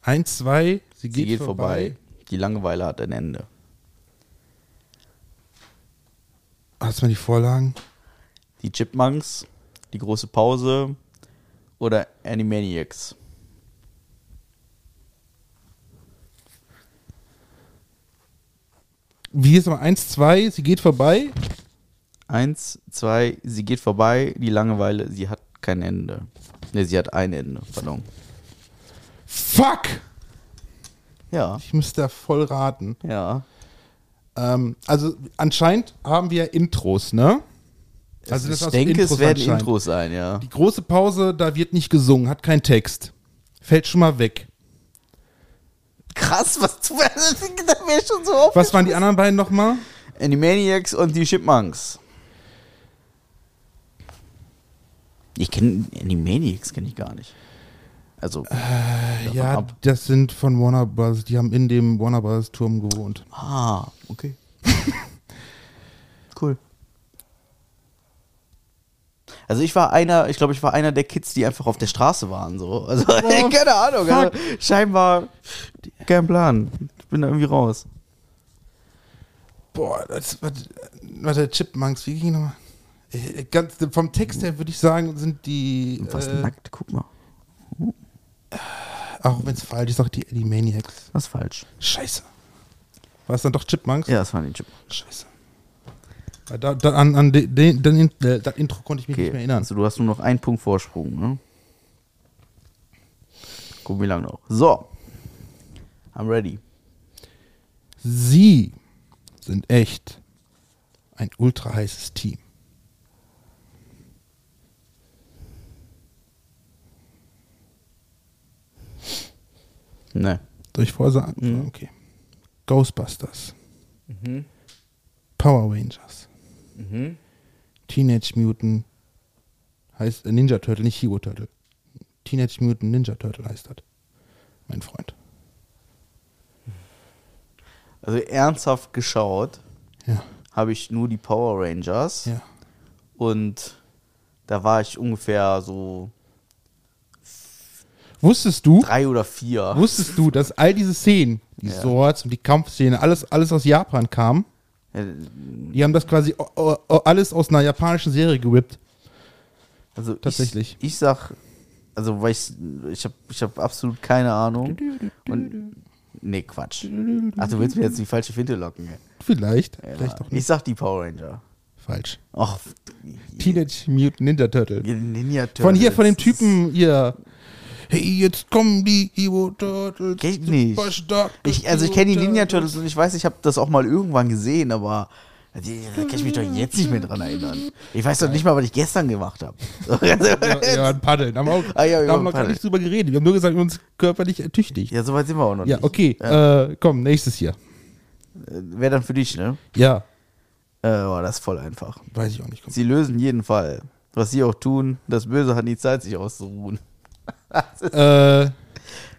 Eins, zwei, sie geht, sie geht vorbei. vorbei. Die Langeweile hat ein Ende. Hast du mal die Vorlagen? Die Chipmunks, die große Pause oder Animaniacs. Wie ist aber eins, zwei, sie geht vorbei. Eins, zwei, sie geht vorbei. Die Langeweile, sie hat kein Ende. Ne, sie hat ein Ende. Pardon. Fuck! Ja. Ich müsste da voll raten. Ja. Ähm, also anscheinend haben wir Intros, ne? Also ich denke, es werden. Intros sein, ja. Die große Pause, da wird nicht gesungen, hat keinen Text. Fällt schon mal weg. Krass, was du da wäre schon so. Was waren die anderen beiden nochmal? Animaniacs und die Chipmunks. Ich kenne Animaniacs kenne ich gar nicht. Also, davon Ja, ab. das sind von Warner Bros. Die haben in dem Warner Bros. Turm gewohnt. ah, okay. cool. Also ich war einer, ich glaube, ich war einer der Kids, die einfach auf der Straße waren, so. Also, keine Ahnung. Also, scheinbar kein Plan. Ich bin da irgendwie raus. Boah, das, warte, warte, Chipmunks, wie ging nochmal? Äh, Ganz, vom Text her würde ich sagen, sind die. Was Äh, nackt? Guck mal. auch wenn es falsch ist, auch die Animaniacs. Was falsch? Scheiße. War es dann doch Chipmunks? Ja, das waren die Chipmunks. Scheiße. Da, da, an an den, den, äh, das Intro konnte ich mich Okay, nicht mehr erinnern. also du hast nur noch einen Punkt Vorsprung, ne? Guck, wie lange noch. So. I'm ready. Sie sind echt ein ultra heißes Team. Ne. Soll ich vorsagen? Mhm. Okay. Ghostbusters. Power Rangers. Mhm. Teenage Mutant heißt äh, Ninja Turtle, nicht Hero Turtle. Teenage Mutant Ninja Turtle heißt das. Mein Freund. Also ernsthaft geschaut Ja. habe ich nur die Power Rangers Ja. und da war ich ungefähr so Wusstest du, drei oder vier. wusstest du, dass all diese Szenen, die Ja. Swords und die Kampfszene, alles, alles aus Japan kam? Äh, Die haben das quasi o- o- o- alles aus einer japanischen Serie gerippt. Also Tatsächlich. Ich, ich sag, also weil ich, ich habe ich hab absolut keine Ahnung. Und, nee, Quatsch. Ach, du willst mir jetzt die falsche Finte locken. Vielleicht, Ja, vielleicht auch ich nicht. sag die Power Ranger. Falsch. Ach, Teenage Mutant Ninja Turtle. Ninja Turtles. Von hier, von dem Typen hier. Hey, jetzt kommen die Evo Turtles. Kenn ich nicht. Ich, also ich kenne die Ninja Turtles und ich weiß, ich habe das auch mal irgendwann gesehen, aber da kann ich mich doch jetzt nicht mehr dran erinnern. Ich weiß doch nicht mal, was ich gestern gemacht habe. Ja, ja, ein Paddeln. Haben wir, auch, Ah, ja, da ja, haben wir noch gar nicht drüber geredet. Wir haben nur gesagt, wir uns körperlich ertüchtigt. ja, soweit sind wir auch noch Ja, nicht. okay. Äh, komm, nächstes hier. Wäre dann für dich, ne? Ja, Äh, boah, das ist voll einfach. weiß ich auch nicht. Komm. Sie lösen jeden Fall. Was sie auch tun, das Böse hat nie Zeit, sich auszuruhen. Äh,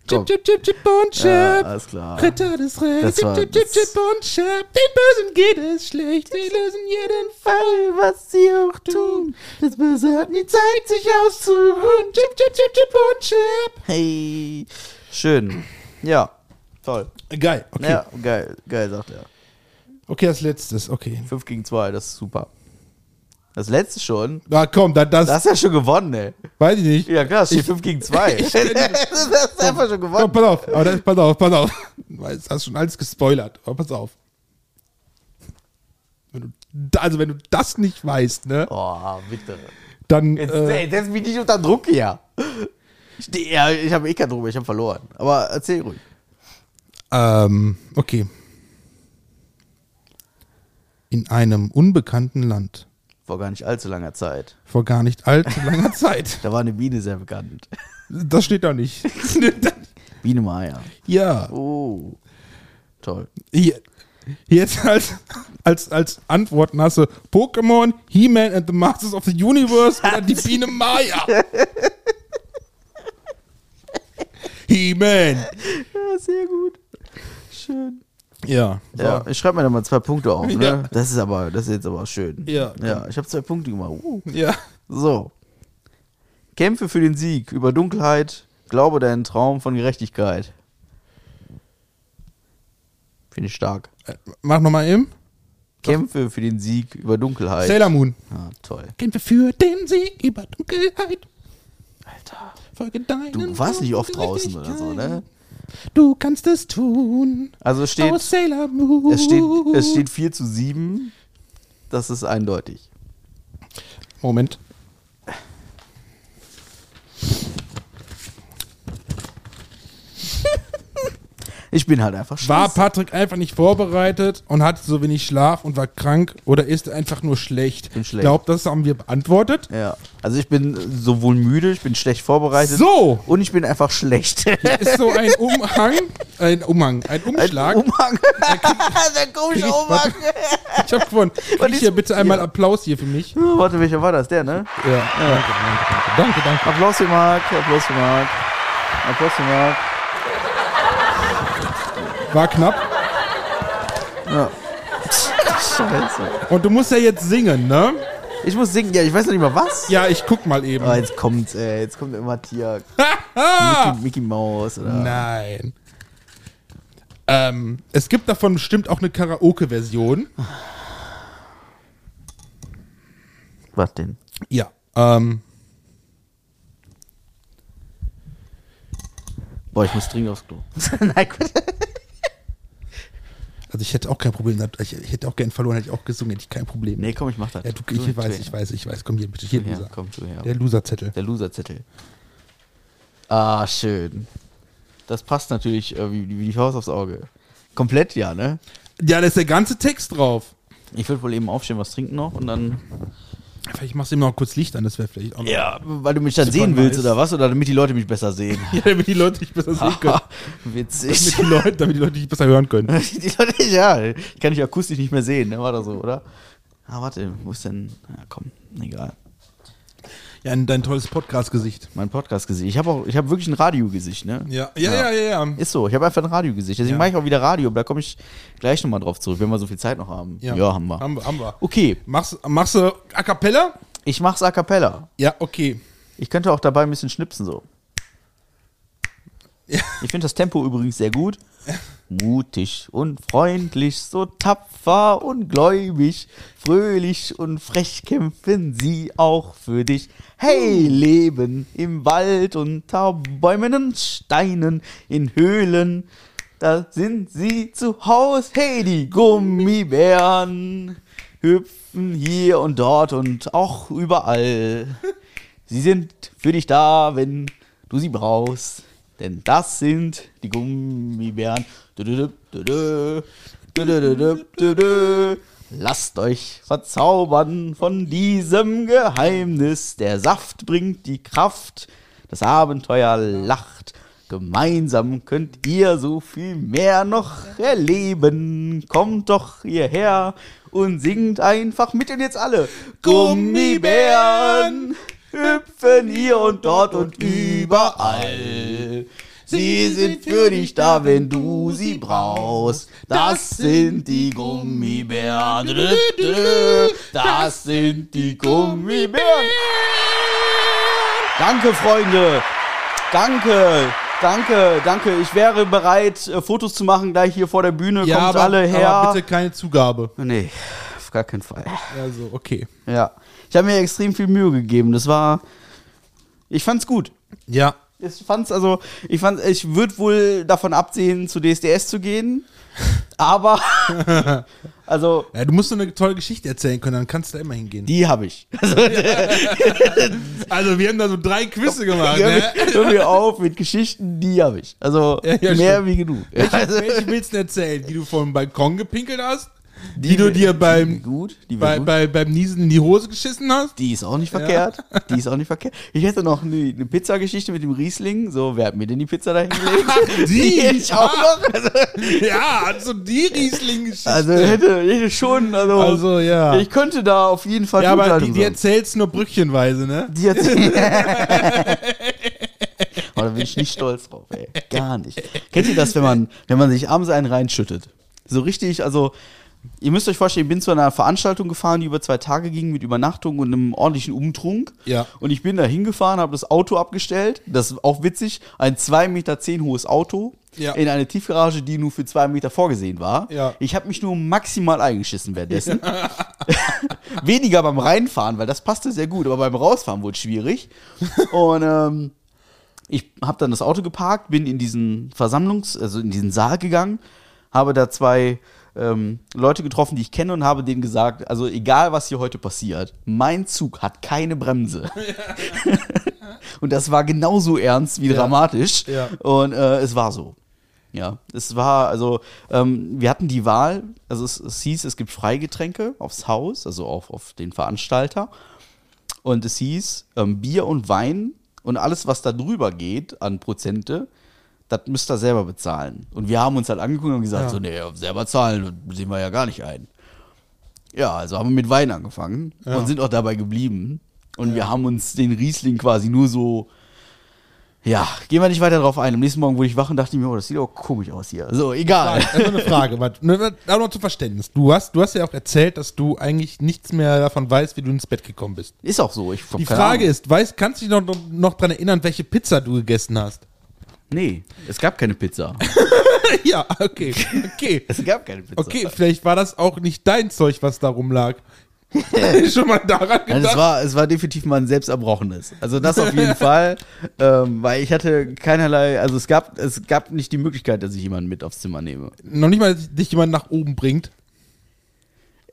chip, chip, chip, chip und Ja, chip. alles klar. Ritter des Rechts. Chip, chip, chip, chip und chip. Den Bösen geht es schlecht. Sie lösen jeden Fall. was sie auch tun, das Böse hat nie Zeit, sich auszuruhen. Chip, chip, chip, chip und chip. Hey, schön. Ja, toll. Geil, okay. Ja, geil, geil, sagt er. Okay, als letztes, okay. 5 gegen 2, das ist super. Das letzte schon. Na komm, da, das, Das hast ja schon gewonnen, ey. weiß ich nicht. Ja, klar, es steht 5 gegen 2. das du einfach schon Komm, gewonnen. pass auf, aber das, pass auf, pass auf. Du hast schon alles gespoilert, aber pass auf. Wenn du, also wenn du das nicht weißt, ne, Oh, bitte. dann Jetzt, äh, ey, setz mich nicht unter Druck hier. Ich, ja, ich habe eh keinen Druck ich habe verloren. Aber erzähl ruhig. ähm, okay. In einem unbekannten Land Vor gar nicht allzu langer Zeit. vor gar nicht allzu langer Zeit. Da war eine Biene sehr bekannt. Das steht da nicht. Biene Maya. ja. Oh. Toll. Hier, jetzt als, als, als Antworten hast du Pokémon, He-Man and the Masters of the Universe oder die Biene Maya. He-Man. Ja, sehr gut. Schön. Ja. So. Ja, ich schreibe mir da mal zwei Punkte auf, ne? Ja. Das ist aber, das ist jetzt aber schön. Ja. Ja, ich habe zwei Punkte gemacht. Uh. ja. So. Kämpfe für den Sieg über Dunkelheit, glaube deinen Traum von Gerechtigkeit. Finde ich stark. Äh, Mach nochmal eben. Kämpfe für den Sieg über Dunkelheit. Sailor Moon. Ah, toll. Kämpfe für den Sieg über Dunkelheit. Alter. Folge deinen Du warst nicht oft draußen oder so, ne? Du kannst es tun. Also es steht, Aus Sailor Moon. es steht, es steht 4 zu 7. Das ist eindeutig. Moment. Ich bin halt einfach War scheiße. Patrick einfach nicht vorbereitet und hatte so wenig Schlaf und war krank oder ist er einfach nur schlecht? Bin schlecht. Ich glaube, das haben wir beantwortet. Ja. Also ich bin sowohl müde, ich bin schlecht vorbereitet. So, Und ich bin einfach schlecht. hier ist so ein Umhang, ein Umhang, ein Umschlag. Ein Umhang. Der komische Ich- Umhang. ich habe gewonnen. Krieg hier bitte einmal ja. Applaus hier für mich. Warte, welcher war das? Der, ne? Ja, danke, danke, danke, danke. Applaus für Marc, Applaus für Marc. Applaus für Marc. War knapp. Ja. Scheiße. Und du musst ja jetzt singen, ne? Ich muss singen, ja, ich weiß noch nicht mal was. Ja, ich guck mal eben. Oh, jetzt kommt's, ey. Jetzt kommt immer Tier. Mickey, Mickey Mouse oder. Nein. Ähm, es gibt davon bestimmt auch eine Karaoke-Version. Was denn? Ja. Ähm, Boah, ich muss dringend aufs Klo. Nein, gut. Also ich hätte auch kein Problem. Ich, ich hätte auch gern verloren, hätte ich auch gesungen, hätte ich kein Problem. Nee, komm, ich mach das. Ja, du, ich tu weiß, ich weiß, ich weiß. Komm hier bitte, hier, her, Loser. komm, her. Der Loserzettel. Der Loserzettel. Ah, schön. Das passt natürlich äh, wie, wie die Faust aufs Auge. Komplett, ja, ne? Ja, da ist der ganze Text drauf. Ich würde wohl eben aufstehen, was trinken noch und dann. Vielleicht machst du ihm noch kurz Licht an, das wäre vielleicht auch noch. Ja, weil du mich dann sehen willst nice. oder was? Oder damit die Leute mich besser sehen. Ja, damit die Leute dich besser sehen können. Witzig. damit, die Leute, damit die Leute dich besser hören können. die Leute, ja, ich kann dich akustisch nicht mehr sehen, ne? War das so, oder? Ah, warte, wo ist denn. Ja, komm, egal. Ja, in dein tolles Podcast-Gesicht. Mein Podcast-Gesicht. Ich habe auch, ich habe wirklich ein Radiogesicht, ne? Ja, ja, ja, ja. ja. Ist so, ich habe einfach ein Radiogesicht. Deswegen Ja. mache ich auch wieder Radio, aber da komme ich gleich nochmal drauf zurück, wenn wir so viel Zeit noch haben. Ja, haben wir. Haben wir. Haben wir. Okay, Machst, machst du A Cappella? ich mach's a cappella. Ja, okay. Ich könnte auch dabei ein bisschen schnipsen so. Ja. Ich finde das Tempo übrigens sehr gut. Mutig und freundlich, so tapfer und gläubig, fröhlich und frech kämpfen sie auch für dich. Hey, Leben im Wald unter Bäumen und Steinen, in Höhlen, da sind sie zu Haus. Hey, die Gummibären hüpfen hier und dort und auch überall. Sie sind für dich da, wenn du sie brauchst. Denn das sind die Gummibären. Lasst euch verzaubern von diesem Geheimnis. Der Saft bringt die Kraft, das Abenteuer lacht. Gemeinsam könnt ihr so viel mehr noch erleben. Kommt doch hierher und singt einfach mit und jetzt alle Gummibären hüpfen hier und dort und überall. Sie sind für dich da, wenn du sie brauchst. Das sind die Gummibären. Das sind die Gummibären. Danke, Freunde. Danke. Danke, danke. Ich wäre bereit, äh, Fotos zu machen, gleich hier vor der Bühne. Ja, Kommt aber, alle her. aber bitte keine Zugabe. Nee, auf gar keinen Fall. Also, okay. Ja. Ich habe mir extrem viel Mühe gegeben. Das war. Ich fand's gut. Ja. Ich fand's also, ich fand, ich würde wohl davon absehen, zu DSDS zu gehen. Aber, also, ja. Du musst so eine tolle Geschichte erzählen können, dann kannst du da immer hingehen. die habe ich. Also, Also, wir haben da so drei Quizze gemacht, hör, ne? mir, hör mir auf mit Geschichten, die habe ich. Also, Ja, ja, mehr stimmt. wie genug. Welche, Also, welche willst du erzählen? Wie du vom Balkon gepinkelt hast? Die wie du dir die beim- gut, die Bei, bei, beim Niesen in die Hose geschissen hast? Die ist auch nicht verkehrt. Die ist auch nicht verkehrt. Ich hätte noch eine, eine Pizzageschichte mit dem Riesling. So, wer hat mir denn die Pizza da hingelegt? Die? hätte ich auch noch. Also, Ja, also die Riesling-Geschichte. also hätte, hätte schon, also, Also, ja. ich könnte da auf jeden Fall ja, aber die, die erzählst nur brückchenweise, ne? Die erzählen. oh, da bin ich nicht stolz drauf, ey. Gar nicht. Kennt ihr das, wenn man, wenn man sich abends einen reinschüttet? So richtig, also, ihr müsst euch vorstellen, ich bin zu einer Veranstaltung gefahren, die über zwei Tage ging, mit Übernachtung und einem ordentlichen Umtrunk. Ja. Und ich bin da hingefahren, habe das Auto abgestellt. Das ist auch witzig. Ein 2,10 Meter hohes Auto. Ja. In eine Tiefgarage, die nur für zwei Meter vorgesehen war. Ja. Ich habe mich nur maximal eingeschissen währenddessen. Weniger beim Reinfahren, weil das passte sehr gut, aber beim Rausfahren wurde es schwierig. Und ähm, ich habe dann das Auto geparkt, bin in diesen Versammlungs-, also in diesen Saal gegangen, habe da zwei ähm, Leute getroffen, die ich kenne und habe denen gesagt, also egal was hier heute passiert, mein Zug hat keine Bremse. und das war genauso ernst wie dramatisch. Ja. Und äh, es war so. Ja, es war, also, ähm, wir hatten die Wahl, also es, es hieß, es gibt Freigetränke aufs Haus, also auf, auf den Veranstalter. Und es hieß, ähm, Bier und Wein und alles, was da drüber geht an Prozente, das müsst ihr selber bezahlen. Und wir haben uns halt angeguckt und gesagt, Ja. so, nee, selber zahlen, das sehen wir ja gar nicht ein. Ja, also haben wir mit Wein angefangen Ja. und sind auch dabei geblieben. Und wir haben uns den Riesling quasi nur so, ja, gehen wir nicht weiter drauf ein. Am nächsten Morgen wurde ich wach und dachte mir, oh, das sieht auch komisch aus hier. So, egal. Also eine Frage, auch noch zum Verständnis. Du hast, du hast ja auch erzählt, dass du eigentlich nichts mehr davon weißt, wie du ins Bett gekommen bist. Ist auch so. Ich Die Frage Ahnung. ist, weißt, kannst du dich noch, noch daran erinnern, welche Pizza du gegessen hast? Nee, es gab keine Pizza. ja, okay, okay. Es gab keine Pizza. Okay, vielleicht war das auch nicht dein Zeug, was da rumlag. Schon mal daran Nein, gedacht? es war, es war definitiv mal ein selbst erbrochenes. Also das auf jeden Fall, ähm, weil ich hatte keinerlei, also es gab, es gab nicht die Möglichkeit, dass ich jemanden mit aufs Zimmer nehme. noch nicht mal, dass dich jemand nach oben bringt.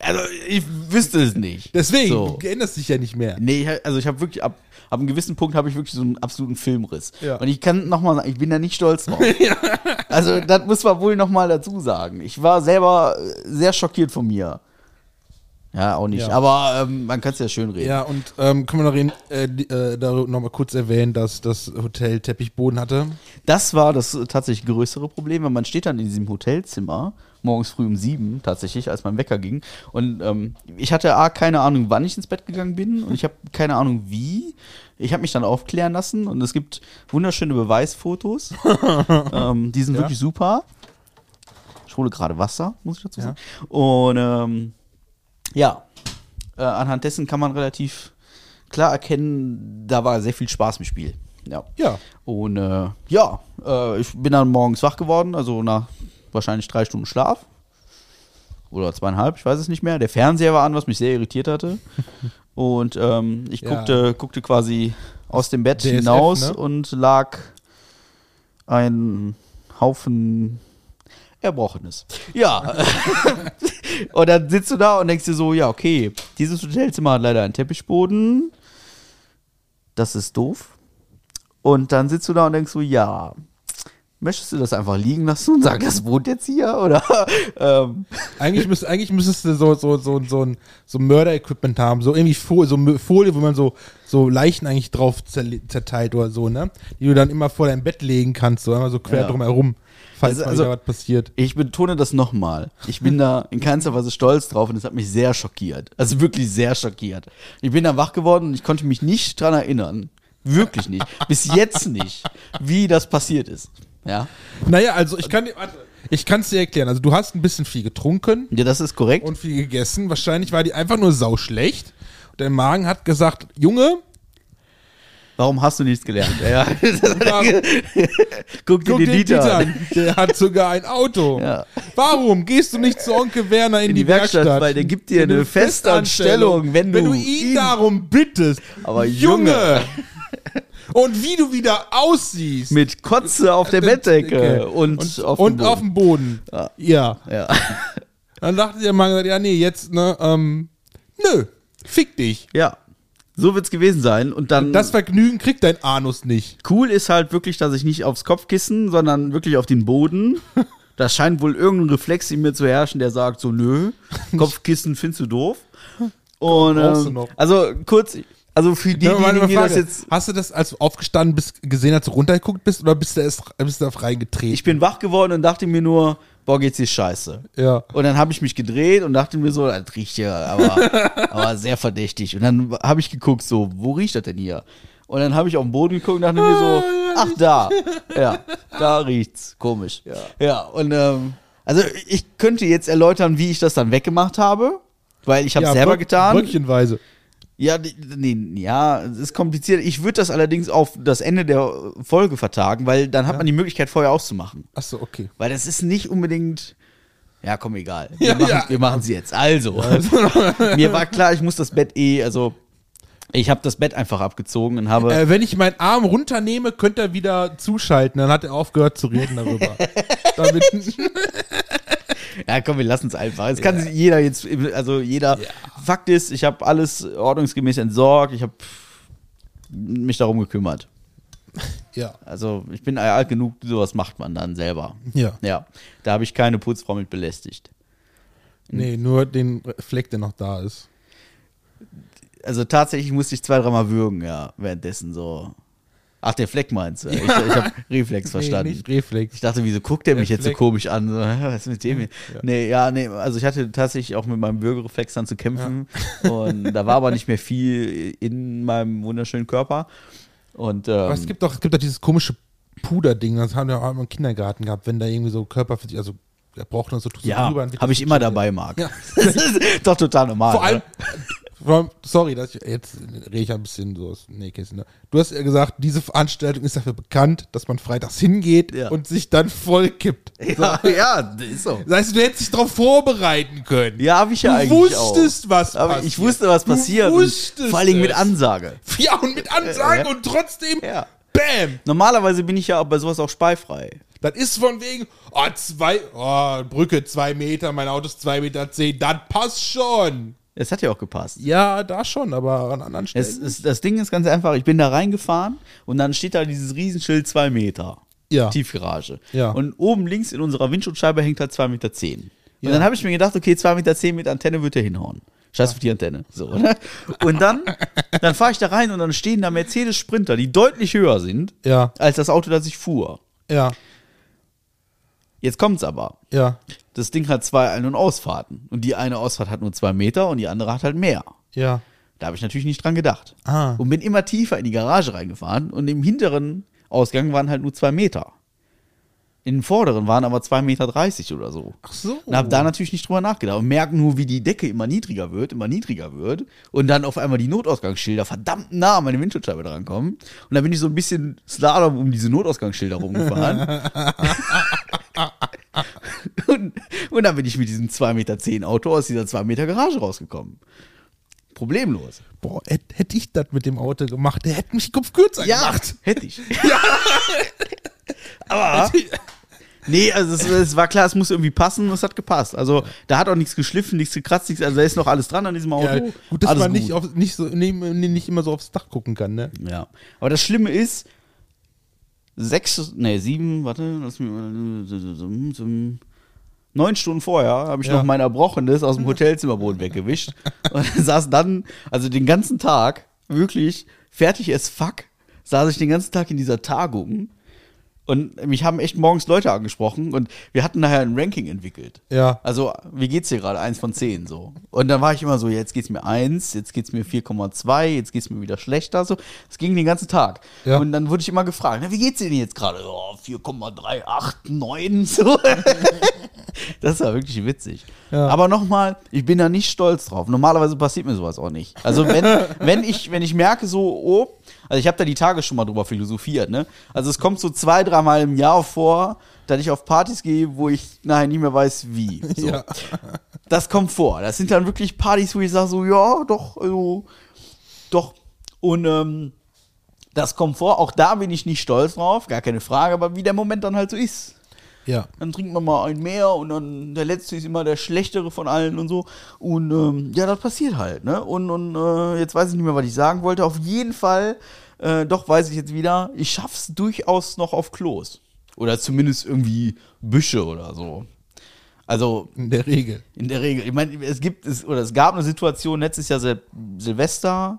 Also ich wüsste es nicht. Deswegen, So. du erinnerst dich ja nicht mehr. Nee, ich- also ich habe wirklich ab, ab einem gewissen Punkt habe ich wirklich so einen absoluten Filmriss. Ja. Und ich kann nochmal sagen, ich bin da nicht stolz drauf. Also das muss man wohl nochmal dazu sagen. Ich war selber äh, sehr schockiert von mir. Ja, auch nicht. Ja. Aber ähm, man kann es ja schön reden. Ja, und ähm, können wir noch, reden, äh, äh, darüber noch mal kurz erwähnen, dass das Hotel Teppichboden hatte. Das war das tatsächlich größere Problem, weil man steht dann in diesem Hotelzimmer morgens früh um sieben tatsächlich, als mein Wecker ging. Und ähm, ich hatte A, keine Ahnung, wann ich ins Bett gegangen bin und ich habe keine Ahnung wie. Ich habe mich dann aufklären lassen und es gibt wunderschöne Beweisfotos. ähm, die sind Ja. wirklich super. Ich hole gerade Wasser, muss ich dazu sagen. Und ähm, ja, äh, anhand dessen kann man relativ klar erkennen, da war sehr viel Spaß im Spiel. Ja. Ja. Und äh, ja, äh, ich bin dann morgens wach geworden, also nach wahrscheinlich drei Stunden Schlaf. Oder zweieinhalb, ich weiß es nicht mehr. Der Fernseher war an, was mich sehr irritiert hatte. Und ähm, ich Ja. guckte, guckte quasi aus dem Bett DSF, hinaus ne? und lag ein Haufen Erbrochenes. Ja. und dann sitzt du da und denkst dir so, ja, okay, dieses Hotelzimmer hat leider einen Teppichboden. Das ist doof. Und dann sitzt du da und denkst so, ja, möchtest du das einfach liegen lassen und sagen, das wohnt jetzt hier? Oder ähm, Eigentlich, müsst, eigentlich müsstest du so, so, so, so ein so Mörder-Equipment haben, so irgendwie Folie, so Folie, wo man so, so Leichen eigentlich drauf zerteilt oder so, ne? Die du dann immer vor dein Bett legen kannst, so einmal so quer Ja. drum herum, falls Also- also- was passiert. ich betone das nochmal. Ich bin da in keinster Weise stolz drauf und es hat mich sehr schockiert. Also wirklich sehr schockiert. Ich bin dann wach geworden und ich konnte mich nicht dran erinnern. Wirklich nicht. Bis jetzt nicht, wie das passiert ist. Ja, Naja, also ich kann dir, warte, ich kann es dir erklären. Also du hast ein bisschen viel getrunken ja das ist korrekt. und viel gegessen. Wahrscheinlich war die einfach nur sauschlecht. Und dein Magen hat gesagt, Junge, Warum hast du nichts gelernt? Ja. Guck dir guck den Dieter, an. an. Der hat sogar ein Auto. Ja. Warum gehst du nicht zu Onkel Werner in, In die, die Werkstatt, Werkstatt? weil der gibt dir eine Festanstellung, wenn du ihn ihn- darum bittest. Aber Junge! Und wie du wieder aussiehst. Mit Kotze auf der Bettdecke und, und, auf und dem auf Boden. dem Boden. Ja. Ja. Dann dachte der Mann, gesagt, ja, nee, jetzt, ne, ähm, nö, fick dich. ja, so wird's gewesen sein. Und dann Das Vergnügen kriegt dein Anus nicht. cool ist halt wirklich, dass ich nicht aufs Kopfkissen, sondern wirklich auf den Boden. Das scheint wohl irgendein Reflex in mir zu herrschen, der sagt so, nö, Kopfkissen findest du doof. Und ähm, noch. also kurz, also für diejenigen, die das jetzt Hast du das, als du aufgestanden bist, gesehen, als du runtergeguckt bist, oder bist du erst bist du da reingetreten? Ich bin wach geworden und dachte mir nur, boah, geht's hier scheiße. Ja. Und dann habe ich mich gedreht und dachte mir so, das riecht ja aber, aber sehr verdächtig. Und dann habe ich geguckt, so, wo riecht das denn hier? Und dann habe ich auf den Boden geguckt und dachte mir so, ach da, ja, da riecht's, komisch. Ja, ja und ähm, also ich könnte jetzt erläutern, wie ich das dann weggemacht habe, weil ich habe ja, selber getan. Bröckchenweise. Ja, nee, ja, es ist kompliziert. Ich würde das allerdings auf das Ende der Folge vertagen, weil dann hat man die Möglichkeit, vorher auszumachen. Achso, okay. Weil das ist nicht unbedingt. Ja, komm, egal. Wir Ja, machen ja. wir machen's jetzt. Also, mir war klar, ich muss das Bett eh, also ich habe das Bett einfach abgezogen und habe. Äh, wenn ich meinen Arm runternehme, könnte er wieder zuschalten. Dann hat er aufgehört zu reden darüber. Damit, ja, komm, wir lassen es einfach. Es kann sich jeder jetzt, also jeder. Fakt ist, ich habe alles ordnungsgemäß entsorgt. Ich habe mich darum gekümmert. ja. Also ich bin alt genug, sowas macht man dann selber. Ja. Ja, da habe ich keine Putzfrau mit belästigt. Nee, nur den Fleck, der noch da ist. Also tatsächlich musste ich zwei, dreimal würgen, ja, währenddessen so. Ach, der Fleck meinst du? Ich, ich habe Reflex verstanden. Nee, nicht Reflex. Ich dachte, wieso guckt der mich Der jetzt so komisch an? Was ist mit dem hier? Nee, ja, nee, also ich hatte tatsächlich auch mit meinem Bürgerreflex dann zu kämpfen. Und da war aber nicht mehr viel in meinem wunderschönen Körper. Und ähm, Aber es gibt doch, es gibt doch dieses komische Puderding, das haben wir auch im Kindergarten gehabt, wenn da irgendwie so Körper, also er braucht noch so, so ja, drüber, wird habe ich immer dabei, Marc. Ja. Das ist doch total normal. Vor allem, sorry, dass ich, jetzt rede ich ein bisschen so aus Nähkästchen. Ne? Du hast ja gesagt, diese Veranstaltung ist dafür bekannt, dass man freitags hingeht Ja. und sich dann voll kippt. Ja, ja, das ist so. Das heißt, du hättest dich darauf vorbereiten können. Ja, habe ich ja Du eigentlich auch. wusstest, was Aber passiert. ich wusste, was Du passiert. und wusstest vor allen Dingen mit. Ansage. Ja, und mit Ansagen Ja. und trotzdem, Ja. bam. Normalerweise bin ich ja bei sowas auch speifrei. Das ist von wegen, oh, zwei, oh, Brücke zwei Meter, mein Auto ist zwei Meter zehn, das passt schon. Es hat ja auch gepasst. Ja, da schon, aber an anderen Stellen. Es, es, das Ding ist ganz einfach, ich bin da reingefahren und dann steht da dieses Riesenschild 2 Meter. Ja. Tiefgarage. Ja. Und oben links in unserer Windschutzscheibe hängt halt 2,10 Meter. Zehn. Und Ja. dann habe ich mir gedacht, okay, 2,10 Meter zehn mit Antenne wird er hinhauen. Scheiß auf die Antenne. So, ne? Und dann, dann fahre ich da rein und dann stehen da Mercedes Sprinter, die deutlich höher sind ja, als das Auto, das ich fuhr. ja, Jetzt kommt's aber. ja, Das Ding hat zwei Ein- und Ausfahrten. Und die eine Ausfahrt hat nur zwei Meter und die andere hat halt mehr. ja. Da habe ich natürlich nicht dran gedacht. Ah. Und bin immer tiefer in die Garage reingefahren und im hinteren Ausgang waren halt nur zwei Meter. In den vorderen waren aber zwei Meter dreißig oder so. Ach so. Und habe da natürlich nicht drüber nachgedacht. Und merken nur, wie die Decke immer niedriger wird, immer niedriger wird. Und dann auf einmal die Notausgangsschilder verdammt nah an meine Windschutzscheibe drankommen. Und dann bin ich so ein bisschen Slalom um diese Notausgangsschilder rumgefahren. und, und dann bin ich mit diesem 2,10 Meter zehn Auto aus dieser 2 Meter Garage rausgekommen. Problemlos. Boah, hätte hätt ich das mit dem Auto gemacht, der hätte mich Kopf kürzer gemacht. hätte ich. Aber, nee, also es, es war klar, es muss irgendwie passen und es hat gepasst. Also da hat auch nichts geschliffen, nichts gekratzt, nichts, also da ist noch alles dran an diesem Auto. Ja, gut, dass alles man nicht, gut. auf, nicht, so, nee, nicht immer so aufs Dach gucken kann, ne? Ja, aber das Schlimme ist, sechs, nee, sieben, warte, lass mich mal, neun Stunden vorher habe ich Ja. noch mein Erbrochenes aus dem Hotelzimmerboden weggewischt und saß dann, also den ganzen Tag, wirklich fertig as fuck, saß ich den ganzen Tag in dieser Tagung und mich haben echt morgens Leute angesprochen und wir hatten nachher ein Ranking entwickelt. Ja. Also, wie geht's dir gerade? Eins von zehn, so. Und dann war ich immer so, jetzt geht's mir eins, jetzt geht's mir 4,2, jetzt geht's mir wieder schlechter, so. Es ging den ganzen Tag. Ja. Und dann wurde ich immer gefragt, na, wie geht's dir denn jetzt gerade? Oh, 4,38, 9, so. das war wirklich witzig. Ja. Aber nochmal, ich bin da nicht stolz drauf. Normalerweise passiert mir sowas auch nicht. Also, wenn, wenn, ich, wenn ich merke, so, oh, also ich habe da die Tage schon mal drüber philosophiert, ne? Also, es kommt so zwei, dreimal im Jahr vor, dass ich auf Partys gehe, wo ich nachher nicht mehr weiß, wie. So. Ja. Das kommt vor. Das sind dann wirklich Partys, wo ich sage so, ja, doch, also, doch. Und ähm, das kommt vor. Auch da bin ich nicht stolz drauf, gar keine Frage, aber wie der Moment dann halt so ist. Ja. Dann trinkt man mal ein mehr und dann der letzte ist immer der schlechtere von allen und so. Und ähm, ja, das passiert halt, ne? Und, und äh, jetzt weiß ich nicht mehr, was ich sagen wollte. Auf jeden Fall, äh, doch weiß ich jetzt wieder, ich schaff's durchaus noch auf Klos. Oder zumindest irgendwie Büsche oder so. Also, In der Regel. in der Regel. Ich meine, es gibt es, oder es gab eine Situation letztes Jahr Sil Silvester.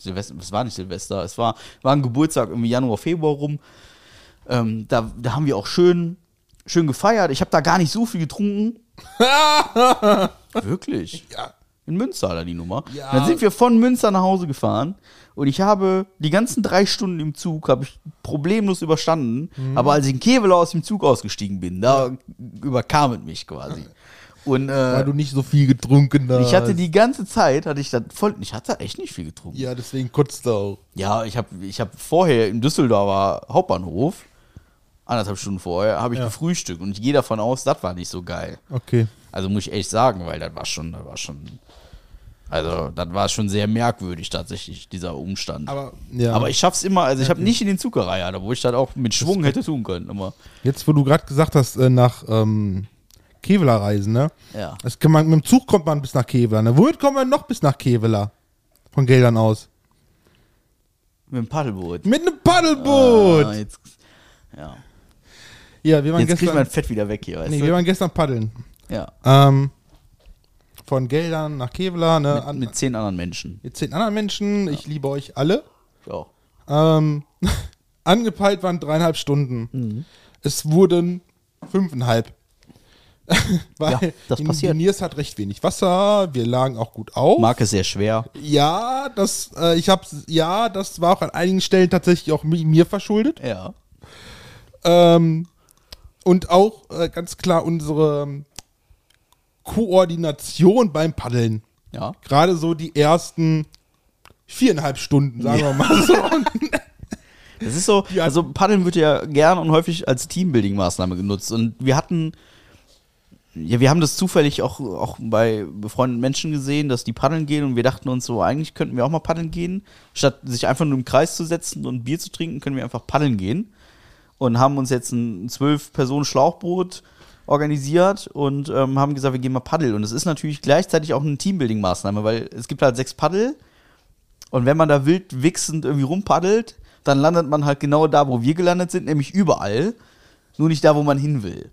Silvester, es war nicht Silvester, es war, war ein Geburtstag irgendwie Januar, Februar rum. Ähm, da, da haben wir auch schön, schön gefeiert. Ich habe da gar nicht so viel getrunken. Wirklich? Ja. In Münster, da die Nummer. Ja. Dann sind wir von Münster nach Hause gefahren und ich habe die ganzen drei Stunden im Zug habe ich problemlos überstanden. Mhm. Aber als ich in Kevela aus dem Zug ausgestiegen bin, da überkam es mich quasi. Und Weil äh, du nicht so viel getrunken hast. ich hatte die ganze Zeit, hatte ich da voll, ich hatte echt nicht viel getrunken. Ja, deswegen kotzt du auch. Ja, ich habe ich hab vorher im Düsseldorfer Hauptbahnhof, anderthalb Stunden vorher, habe ich Ja. gefrühstückt und ich gehe davon aus, das war nicht so geil. Okay. Also muss ich echt sagen, weil das war schon, das war schon, also das war schon sehr merkwürdig tatsächlich, dieser Umstand. Aber, ja. Aber ich schaff's immer, also ich habe nicht in den Zug gereiht, wo ich das auch mit Schwung hätte tun können. Aber Jetzt, wo du gerade gesagt hast, äh, nach ähm, Kevela reisen, ne? ja. Das kann man, mit dem Zug kommt man bis nach Kevela, ne? Womit kommt man noch bis nach Kevela? Von Geldern aus. Mit dem Paddelboot. Mit einem Paddelboot! Ah, jetzt, ja. Ja, wir waren Jetzt kriegt gestern. mein Fett wieder weg hier, weißt nee, du? wir waren gestern paddeln. ja. Ähm, von Geldern nach Kevela, ne? Mit, an, mit zehn anderen Menschen. mit zehn anderen Menschen. Ich liebe euch alle. Auch. Ähm, angepeilt waren dreieinhalb Stunden. Mhm. Es wurden fünfeinhalb. Weil Ja, das in passiert. Niers hat recht wenig Wasser. Wir lagen auch gut auf. Marke sehr schwer. Ja, das, äh, ich hab's, ja, das war auch an einigen Stellen tatsächlich auch mi- mir verschuldet. Ja. Ähm, und auch äh, ganz klar unsere ähm, Koordination beim Paddeln. Ja. Gerade so die ersten viereinhalb Stunden, sagen wir mal so. Das ist so, Ja. also Paddeln wird ja gern und häufig als Teambuilding-Maßnahme genutzt. Und wir hatten, ja, wir haben das zufällig auch, auch bei befreundeten Menschen gesehen, dass die paddeln gehen und wir dachten uns so, eigentlich könnten wir auch mal paddeln gehen. Statt sich einfach nur im Kreis zu setzen und Bier zu trinken, können wir einfach paddeln gehen. Und haben uns jetzt ein zwölf Personen Schlauchboot organisiert und ähm, haben gesagt, wir gehen mal paddeln. Und es ist natürlich gleichzeitig auch eine Teambuilding-Maßnahme, weil es gibt halt sechs Paddel und wenn man da wild wichsend irgendwie rumpaddelt, dann landet man halt genau da, wo wir gelandet sind, nämlich überall. Nur nicht da, wo man hin will.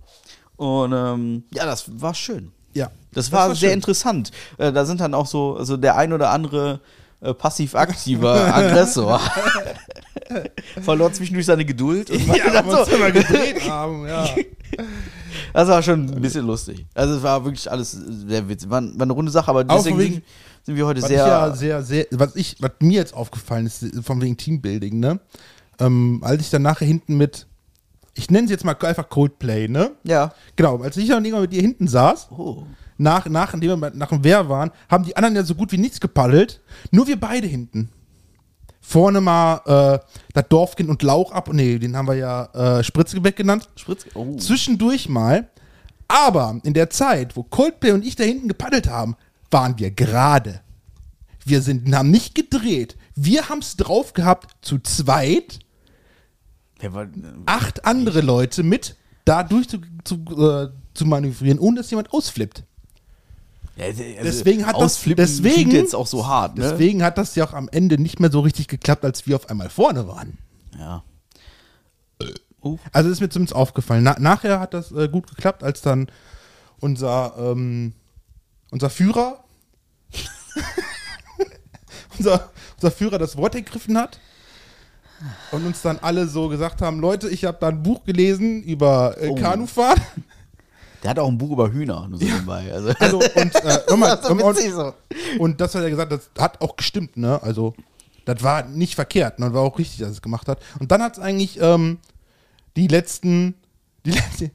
Und ähm, ja, das war schön. ja. Das war, sehr schön. interessant. Äh, da sind dann auch so, also der ein oder andere äh, passiv-aktiver Aggressor verlor zwischendurch seine Geduld. Und Ja, dann so, immer gedreht haben, ja. das war schon ein bisschen lustig. Also es war wirklich alles sehr witzig. War, war eine runde Sache, aber deswegen wegen- sind, wir heute sehr, ja sehr, sehr, was ich, was mir jetzt aufgefallen ist, von wegen Teambuilding, ne? Ähm, als ich dann nachher hinten mit, ich nenne es jetzt mal einfach Coldplay, ne? ja. Genau, als ich dann irgendwann mit dir hinten saß, Oh. nach, nach, nachdem wir nach dem Wehr waren, haben die anderen ja so gut wie nichts gepaddelt. Nur wir beide hinten. Vorne mal äh, das Dorfkind und Lauch ab. Nee, den haben wir ja äh, Spritzgebäck genannt. Spritz. Oh. Zwischendurch mal. Aber in der Zeit, wo Coldplay und ich da hinten gepaddelt haben, waren wir gerade. Wir sind, haben nicht gedreht. Wir haben es drauf gehabt, zu zweit war, acht andere Leute mit da durch zu, zu, äh, zu manövrieren, ohne dass jemand ausflippt. Ja, also Deswegen hat das- deswegen- jetzt auch so hart, ne? Deswegen hat das ja auch am Ende nicht mehr so richtig geklappt, als wir auf einmal vorne waren. Ja. Uh. Also ist mir zumindest aufgefallen. Na, nachher hat das äh, gut geklappt, als dann unser, ähm, unser Führer, unser, unser Führer das Wort ergriffen hat und uns dann alle so gesagt haben, Leute, ich habe da ein Buch gelesen über äh, Oh. Kanufahren. Der hat auch ein Buch über Hühner, nur so nebenbei. Also, Also, und, äh, nochmal, das und, so. und das hat er gesagt, das hat auch gestimmt, ne? Also, das war nicht verkehrt, ne? War auch richtig, dass er es gemacht hat. Und dann hat es eigentlich ähm, die letzten, die, letzte,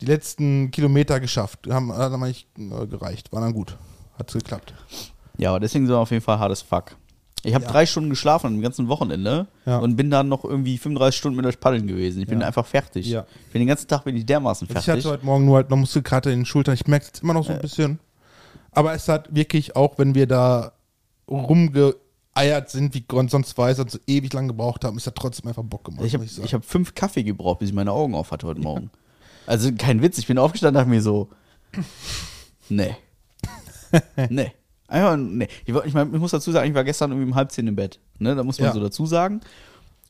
die letzten Kilometer geschafft. Haben, hat dann eigentlich äh, gereicht. War dann gut. Hat geklappt. Ja, aber deswegen so auf jeden Fall hartes Fuck. Ich habe drei Stunden geschlafen am ganzen Wochenende Ja. und bin dann noch irgendwie 35 Stunden mit euch paddeln gewesen. Ich bin Ja. einfach fertig. Ja. Ich bin den ganzen Tag bin ich dermaßen Also ich fertig. hatte heute Morgen nur halt noch Muskelkater in den Schultern. Ich merke es jetzt immer noch so ein bisschen. Aber es hat wirklich, auch wenn wir da rumgeeiert sind, wie sonst weiß, und so ewig lang gebraucht haben, es hat trotzdem einfach Bock gemacht. ich habe hab fünf Kaffee gebraucht, bis ich meine Augen auf hatte heute Morgen. Also kein Witz, ich bin aufgestanden und dachte mir so, nee. nee. Einfach, nee. Ich, ich, mein, ich muss dazu sagen, ich war gestern irgendwie um halb zehn im Bett. Ne? Da muss man Ja. so dazu sagen.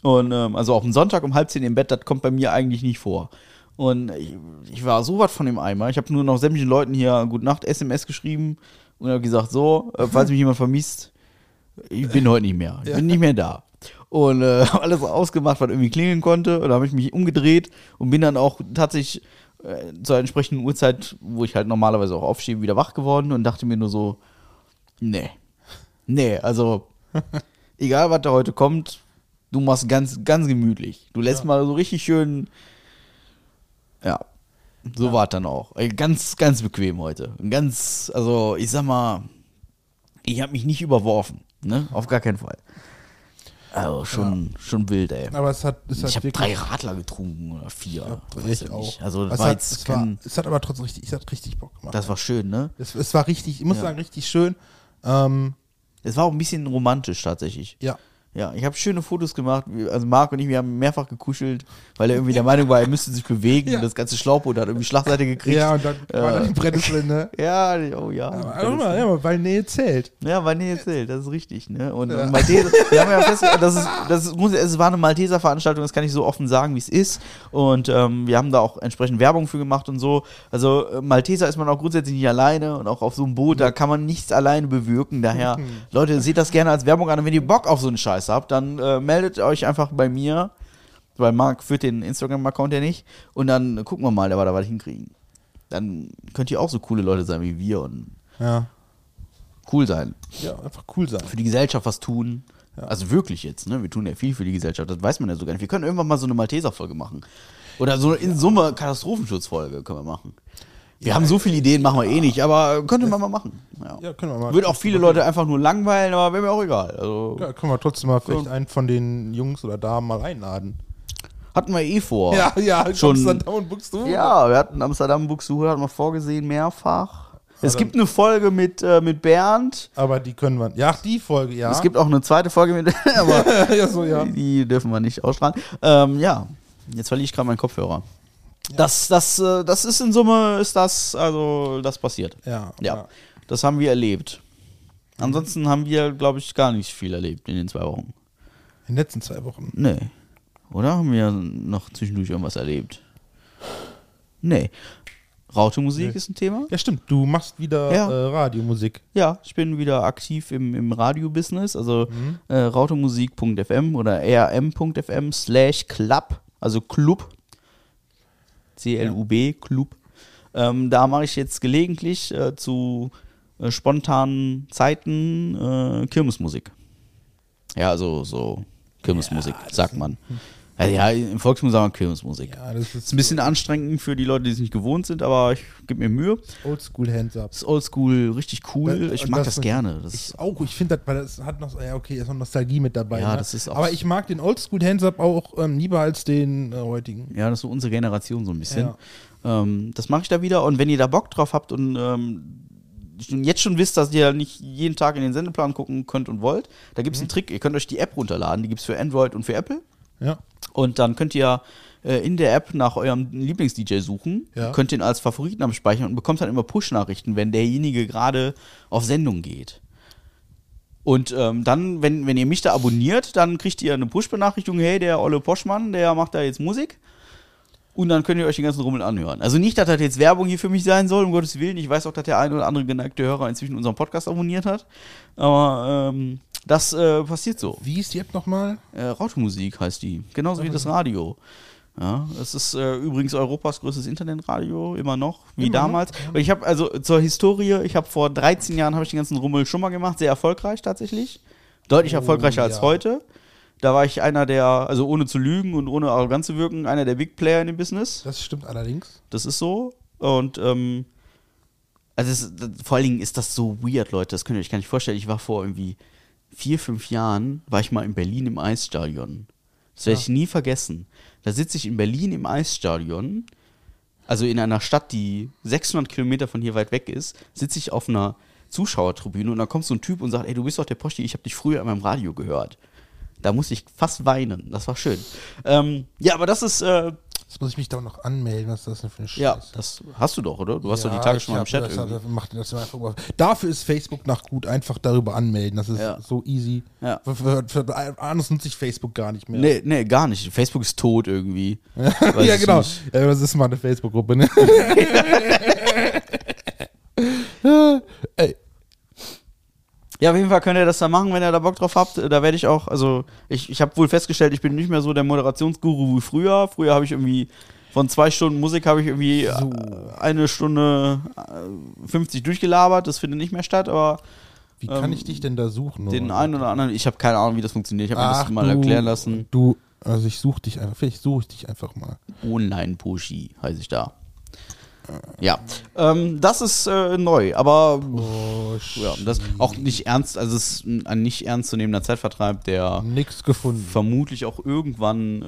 Und ähm, also auch am Sonntag um halb zehn im Bett, das kommt bei mir eigentlich nicht vor. Und ich, ich war so was von dem Eimer. Ich habe nur noch sämtlichen Leuten hier Gute Nacht SMS geschrieben und habe gesagt, so, äh, falls mich jemand vermisst, ich bin heute nicht mehr. Ich bin nicht mehr da. Und äh, habe alles ausgemacht, was irgendwie klingeln konnte. Und da habe ich mich umgedreht und bin dann auch tatsächlich äh, zur entsprechenden Uhrzeit, wo ich halt normalerweise auch aufstehe, wieder wach geworden und dachte mir nur so, nee. Nee, also egal was da heute kommt, du machst ganz, ganz gemütlich. Du lässt mal so richtig schön. Ja. So war es dann auch. Ganz, ganz bequem heute. Ganz, also ich sag mal, ich habe mich nicht überworfen. Ne? Auf gar keinen Fall. Also schon, schon wild, ey. Aber es hat, es hat Ich habe drei Radler getrunken oder vier. Ja, ich ja auch. nicht. Also das es, war hat, jetzt es, war, es hat aber trotzdem richtig, es hat richtig Bock gemacht. das war schön, ne? es, es war richtig, ich muss Ja. sagen, richtig schön. Ähm, Es war auch ein bisschen romantisch tatsächlich. ja. Ja, ich habe schöne Fotos gemacht. Also Marc und ich, wir haben mehrfach gekuschelt, weil er irgendwie der Meinung war, er müsste sich bewegen. Ja. Das ganze Schlauchboot hat irgendwie Schlagseite gekriegt. Ja, und dann war dann die Brennnessel, ne? Ja, oh ja. Aber, ja, aber weil Nähe zählt. Ja, war nie erzählt, das ist richtig, ne? Und, Ja. und Malteser, wir haben ja festgestellt, das ist, das ist, muss- es war eine Malteser Veranstaltung, das kann ich so offen sagen, wie es ist. Und ähm, wir haben da auch entsprechend Werbung für gemacht und so. Also äh, Malteser ist man auch grundsätzlich nicht alleine und auch auf so einem Boot, da kann man nichts alleine bewirken. Daher, Leute, seht das gerne als Werbung an. Und wenn ihr Bock auf so einen Scheiß habt, dann äh, meldet euch einfach bei mir, weil Marc führt den Instagram-Account ja nicht. Und dann gucken wir mal, da wir da was hinkriegen. Dann könnt ihr auch so coole Leute sein wie wir und Ja. cool sein Ja, einfach cool sein. für die Gesellschaft was tun. Also wirklich jetzt, ne? Wir tun ja viel für die Gesellschaft, das weiß man ja so gar nicht. Wir können irgendwann mal so eine Malteser-Folge machen. Oder so in Summe Katastrophenschutzfolge können wir machen. Wir haben so viele Ideen, machen wir eh nicht, aber könnte man mal machen. Ja. Ja, können wir mal. Würde auch viele Leute einfach nur langweilen, aber wäre mir auch egal. Also, Ja, können wir trotzdem mal vielleicht einen von den Jungs oder Damen mal einladen. hatten wir eh vor. Ja, ja, Schon- Amsterdam und Buxtehude. Ja, wir hatten Amsterdam Buxtehude, hatten wir vorgesehen, mehrfach. Es gibt eine Folge mit, äh, mit Bernd. Aber die können wir. Ja, die Folge, ja. Es gibt auch eine zweite Folge mit, aber ja, so, ja. Die dürfen wir nicht ausstrahlen. Ähm, ja, jetzt verliere ich gerade meinen Kopfhörer. Das, das, äh, das ist in Summe, ist das, also das passiert. Ja, Ja, ja. das haben wir erlebt. Ansonsten haben wir, glaube ich, gar nicht viel erlebt in den zwei Wochen. In den letzten zwei Wochen. Nee. Oder haben wir noch zwischendurch irgendwas erlebt? Nee. Raute-Musik Nee. ist ein Thema. Ja, stimmt. Du machst wieder Ja. äh, Radiomusik. Ja, ich bin wieder aktiv im, im Radio-Business, also Mhm. äh, rautemusik.fm oder rm.fm slash club, also Club, C-L-U-B, Club. Ähm, da mache ich jetzt gelegentlich äh, zu äh, spontanen Zeiten äh, Kirmesmusik. Ja, also so Kirmesmusik, sagt man. Ja, ja, im wir Kirmesmusik. Ja, das Ist ist ein bisschen anstrengend für die Leute, die es nicht gewohnt sind, aber ich gebe mir Mühe. Oldschool Hands Up. Das ist oldschool, richtig cool. Da- Ich mag das das, gerne. Das Ich auch, ich finde das, weil das hat noch, ja okay, ist noch Nostalgie mit dabei. Ja, ne? das ist auch- Aber ich mag den Oldschool Hands Up auch ähm, lieber als den äh, heutigen. Ja, das ist so unsere Generation so ein bisschen. Ja. Ähm, das mache ich da wieder. Und wenn ihr da Bock drauf habt und ähm, jetzt schon wisst, dass ihr nicht jeden Tag in den Sendeplan gucken könnt und wollt, da Mhm. gibt es einen Trick. Ihr könnt euch die App runterladen. Die gibt es für Android und für Apple. Ja. Und dann könnt ihr äh, in der App nach eurem Lieblings-DJ suchen, Ja. könnt den als Favoriten abspeichern und bekommt dann immer Push-Nachrichten, wenn derjenige gerade auf Sendung geht. Und ähm, dann, wenn, wenn ihr mich da abonniert, dann kriegt ihr eine Push-Benachrichtigung, hey, der Olle Poschmann, der macht da jetzt Musik. Und dann könnt ihr euch den ganzen Rummel anhören. Also nicht, dass das jetzt Werbung hier für mich sein soll, um Gottes Willen. Ich weiß auch, dass der eine oder andere geneigte Hörer inzwischen unseren Podcast abonniert hat. Aber ähm, das äh, passiert so. Wie ist die App nochmal? Äh, Rautemusik heißt die. Genauso wie das Radio. Ja, es ist äh, übrigens Europas größtes Internetradio, immer noch, wie damals. Und ich habe also zur Historie, ich habe vor 13 Jahren habe ich den ganzen Rummel schon mal gemacht, sehr erfolgreich tatsächlich. Deutlich erfolgreicher als ja. heute. Da war ich einer der, also ohne zu lügen und ohne arrogant zu wirken, einer der Big Player in dem Business. Das stimmt allerdings. Das ist so. Und ähm, also es, vor allen Dingen ist das so weird, Leute. Das könnt ihr euch gar nicht vorstellen. Ich war vor irgendwie vier, fünf Jahren, war ich mal in Berlin im Eisstadion. Das werde ich nie vergessen. Da sitze ich in Berlin im Eisstadion, also in einer Stadt, die 600 Kilometer von hier weit weg ist, sitze ich auf einer Zuschauertribüne und dann kommt so ein Typ und sagt, ey, du bist doch der Posti, ich habe dich früher in meinem Radio gehört. Da musste ich fast weinen. Das war schön. Ähm, ja, aber das ist, äh, Jetzt muss ich mich doch noch anmelden. Was ist das denn für eine Scheiße? ja, das hast du doch, oder? Du hast doch die Tage schon mal im Chat das, irgendwie. das, macht das einfach. Dafür ist Facebook nach gut. Einfach darüber anmelden. Das ist Ja. so easy. Ja. Für, für, für, anders nutze ich Facebook gar nicht mehr. Nee, nee, gar nicht. Facebook ist tot irgendwie. Ja, genau. nicht. Ja, das ist mal eine Facebook-Gruppe, ne? Ey, Ja, auf jeden Fall könnt ihr das da machen, wenn ihr da Bock drauf habt. Da werde ich auch, also ich, ich habe wohl festgestellt, ich bin nicht mehr so der Moderationsguru wie früher. Früher habe ich irgendwie von zwei Stunden Musik habe ich irgendwie äh, eine Stunde äh, 50 durchgelabert. Das findet nicht mehr statt, aber wie kann ich dich denn da suchen? den oder? einen oder anderen, ich habe keine Ahnung, wie das funktioniert. Ich habe mir das mal du, erklären lassen. Du, also ich suche dich einfach. Vielleicht suche ich dich einfach mal. Online-Pushy heiße ich da. Ja, ähm, das ist äh, neu, aber Oh, ja, das auch nicht ernst, also es ist ein- nicht ernstzunehmender Zeitvertreib, der Nix gefunden. vermutlich auch irgendwann,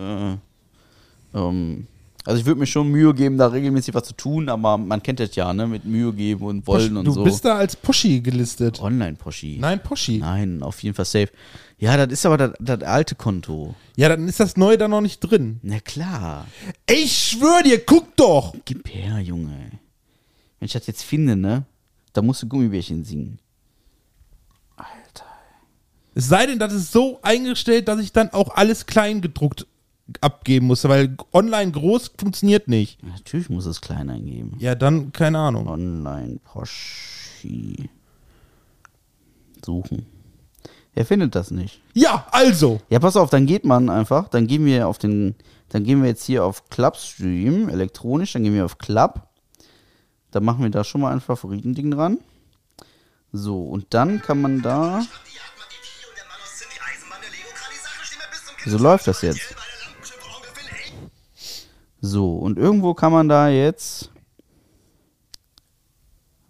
äh, ähm, also ich würde mir schon Mühe geben, da regelmäßig was zu tun, aber man kennt das ja, ne, mit Mühe geben und wollen und du so. bist da als Pushy gelistet. Online-Poschi. Nein, Pushy. Nein, auf jeden Fall safe. Ja, das ist aber das, das alte Konto. Ja, dann ist das neue da noch nicht drin. Na klar. Ich schwör dir, guck doch! Gib her, Junge. Wenn ich das jetzt finde, ne, da musst du Gummibärchen singen. Alter. Es sei denn, das ist so eingestellt, dass ich dann auch alles klein gedruckt abgeben muss, weil online groß funktioniert nicht. Natürlich muss es klein eingeben. Ja, dann keine Ahnung. Online-Poschi. Suchen. Er findet das nicht. Ja, also. Ja, pass auf, dann geht man einfach, dann gehen wir auf den, dann gehen wir jetzt hier auf Clubstream, elektronisch, dann gehen wir auf Club. Dann machen wir da schon mal ein Favoritending dran. So, und dann kann man da. So läuft das jetzt. So, und irgendwo kann man da jetzt.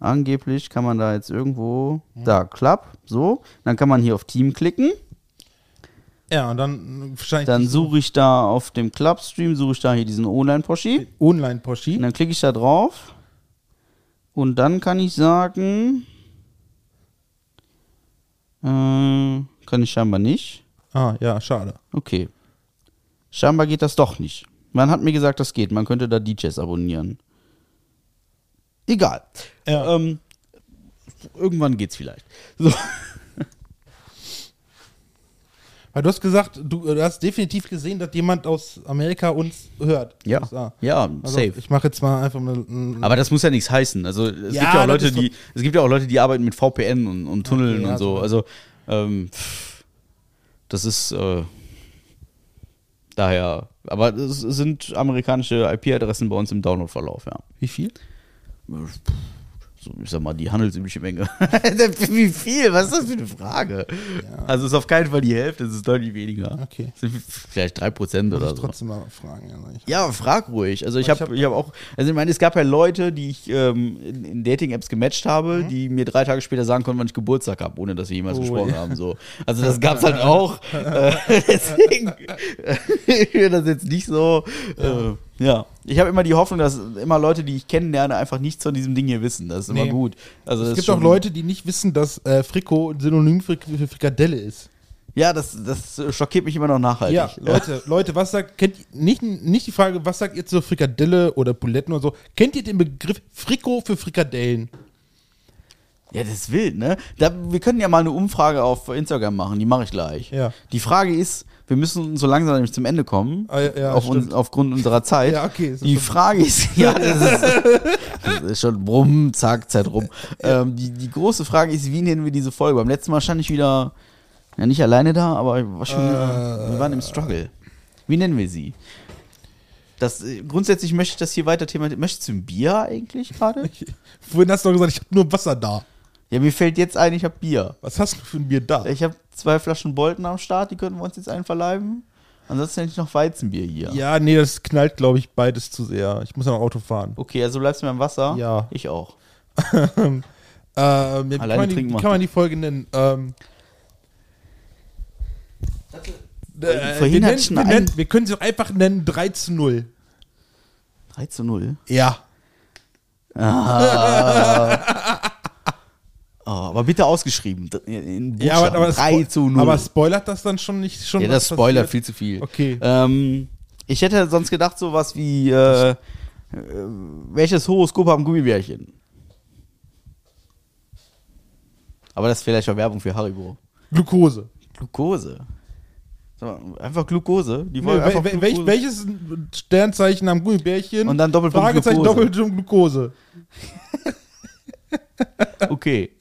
Angeblich kann man da jetzt irgendwo. Da, Club, so. Dann kann man hier auf Team klicken. Ja, und dann äh, wahrscheinlich Dann suche ich da auf dem Clubstream, suche ich da hier diesen Online-Poschi. online Poschi. Und dann klicke ich da drauf. Und dann kann ich sagen. Äh, kann ich scheinbar nicht. Ah, ja, schade. Okay. Scheinbar geht das doch nicht. Man hat mir gesagt, das geht. Man könnte da DJs abonnieren. Egal. Ja. Ähm, irgendwann geht's vielleicht. So. Weil du hast gesagt, du, du hast definitiv gesehen, dass jemand aus Amerika uns hört. Ja. USA. Ja, Also, safe. Ich mache jetzt mal einfach mal. Aber das muss ja nichts heißen. Also es Ja, gibt ja auch Leute, die, es gibt ja auch Leute, die arbeiten mit VPN und, und Tunneln Okay, und so. so. Also ähm, das ist äh, daher. Aber es sind amerikanische IP-Adressen bei uns im Download-Verlauf, ja. Wie viel? So, ich sag mal, die handelsübliche Menge. Wie viel? Was ist das für eine Frage? Also es ist auf keinen Fall die Hälfte, es ist deutlich weniger. Okay. Vielleicht 3% Muss oder ich so. trotzdem mal fragen. Ja, ich- Ja, frag ruhig. Also ich habe hab- ich hab auch, also ich meine, es gab ja Leute, die ich ähm, in, in Dating-Apps gematcht habe, Mhm. die mir drei Tage später sagen konnten, wann ich Geburtstag habe, ohne dass wir jemals Oh, gesprochen ja. haben. So. Also das gab's halt auch. äh, deswegen ich finde das jetzt nicht so. Äh, ja, ich habe immer die Hoffnung, dass immer Leute, die ich kennenlerne, einfach nichts von diesem Ding hier wissen. Das ist immer Nee. gut. Also Es gibt auch Leute, die nicht wissen, dass äh, Frikot ein Synonym für, für Frikadelle ist. Ja, das, das schockiert mich immer noch nachhaltig. Ja, Leute, Leute, was sagt, kennt ihr- nicht, nicht die Frage, was sagt ihr zur Frikadelle oder Buletten oder so? Kennt ihr den Begriff Frikot für Frikadellen? Ja, das ist wild, ne? Da, wir können ja mal eine Umfrage auf Instagram machen, die mache ich gleich. Ja. Die Frage ist, Wir müssen so langsam nämlich zum Ende kommen. Ah, ja, ja, auf uns, aufgrund unserer Zeit. Ja, okay, Die Frage ist, ja, das ist, das ist schon brumm, zack, Zeit rum. Ähm, die, die große Frage ist, wie nennen wir diese Folge? Beim letzten Mal stand ich wieder, ja nicht alleine da, aber war schon, Äh. wir waren im Struggle. Wie nennen wir sie? Das, äh, grundsätzlich möchte ich das hier weiter thematisieren. Möchtest du ein Bier eigentlich gerade? Vorhin hast du doch gesagt, ich habe nur Wasser da. Ja, mir fällt jetzt ein, ich habe Bier. Was hast du für ein Bier da? Ich habe zwei Flaschen Bolton am Start, die könnten wir uns jetzt einverleiben. Ansonsten hätte ich noch Weizenbier hier. Ja, nee, das knallt, glaube ich, beides zu sehr. Ich muss ja noch Auto fahren. Okay, also bleibst du mir im Wasser? Ja. Ich auch. Ähm, ja, wie, kann Alleine man die, wie kann man die Folge nennen? Ähm, äh, vorhin wir, nennen, wir, nennen, wir können sie auch einfach nennen 3 zu 0. 3 zu 0. Ja. Oh, aber bitte ausgeschrieben. In Ja, aber, aber, 3 spo- zu 0. aber spoilert das dann schon nicht schon? ja, was das spoilert passiert? viel zu viel. Okay. Ähm, ich hätte sonst gedacht, sowas wie, äh, äh, welches Horoskop haben Gummibärchen? Aber das ist vielleicht auch Werbung für Haribo. Glukose. Glukose. Sag mal, einfach Glukose. Die Nee, wollen einfach wel, Glukose. welches Sternzeichen haben Gummibärchen? Und dann Doppelpunkt Fragezeichen, Glukose. Doppelpunkt Glukose. Okay.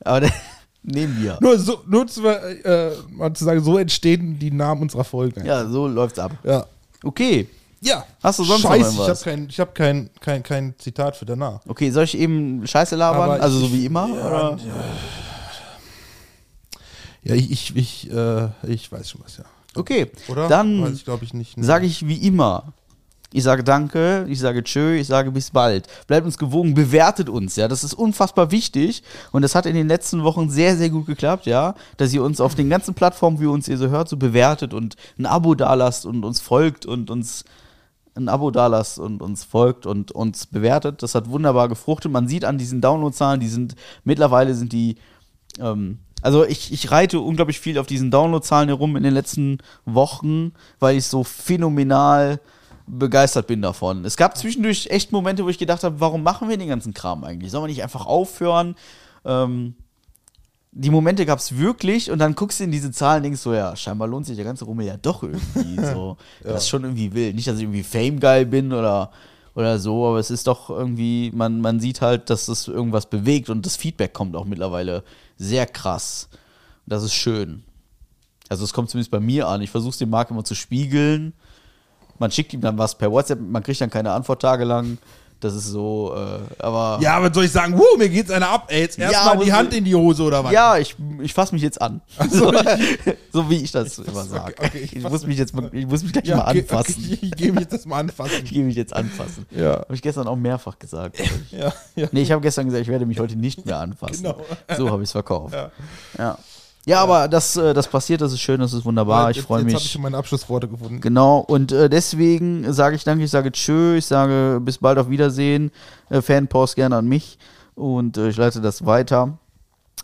Aber der, nehmen wir. Nur, so, nur zu, äh, mal zu sagen, so entstehen die Namen unserer Folgen. Ja, so läuft's ab. Ja. Okay. Ja. Hast du sonst noch Scheiße, ich irgendwas? habe kein, ich hab kein, kein, kein Zitat für danach. Okay, soll ich eben Scheiße labern? Aber also ich- so wie immer? ja, oder? Ja, ich, ich, ich, äh, ich weiß schon was, ja. Okay. Oder? Dann ich, glaube ich, nicht. sage ich wie immer. Ich sage Danke, ich sage Tschö, ich sage bis bald. Bleibt uns gewogen, bewertet uns, ja. Das ist unfassbar wichtig und das hat in den letzten Wochen sehr, sehr gut geklappt, ja. Dass ihr uns auf den ganzen Plattformen, wie uns ihr so hört, so bewertet und ein Abo dalasst und uns folgt und uns ein Abo dalasst und uns folgt und uns bewertet. Das hat wunderbar gefruchtet. Man sieht an diesen Downloadzahlen, die sind mittlerweile sind die ähm, also ich, ich reite unglaublich viel auf diesen Downloadzahlen herum in den letzten Wochen, weil ich so phänomenal begeistert bin davon. Es gab zwischendurch echt Momente, wo ich gedacht habe, warum machen wir den ganzen Kram eigentlich? Sollen wir nicht einfach aufhören? Ähm, die Momente gab es wirklich und dann guckst du in diese Zahlen und denkst so, ja, scheinbar lohnt sich der ganze Rummel ja doch irgendwie so. Das ist schon irgendwie wild. Nicht, dass ich irgendwie Fame-geil bin oder, oder so, aber es ist doch irgendwie, man, man sieht halt, dass es irgendwas bewegt und das Feedback kommt auch mittlerweile sehr krass. Das ist schön. Also es kommt zumindest bei mir an. Ich versuche es dem Marc immer zu spiegeln. Man schickt ihm dann was per WhatsApp, man kriegt dann keine Antwort tagelang. Das ist so, äh, aber Ja, aber soll ich sagen, wuh, mir geht's einer ab, ey, jetzt Ja, erstmal aber die Hand in die Hose oder was? Ja, ich, ich fasse mich jetzt an. so, so wie ich das immer sage. okay, okay, ich ich, muss mich jetzt mal, ich muss mich gleich Ja, mal okay, anfassen. Ich gehe mich jetzt das mal anfassen. Ich gehe mich jetzt anfassen. Ja. Habe ich gestern auch mehrfach gesagt. ich. Ja, ja. Nee, ich habe gestern gesagt, ich werde mich heute nicht mehr anfassen. Genau. So habe ich es verkauft. Ja. Ja. Ja. aber das, äh, das passiert, das ist schön, das ist wunderbar. Ich Jetzt- freue Jetzt habe ich mich. schon meine Abschlussworte gefunden. Genau, und äh, deswegen sage ich danke, ich sage tschö, ich sage bis bald auf Wiedersehen. Äh, Fanpost gerne an mich und äh, ich leite das weiter.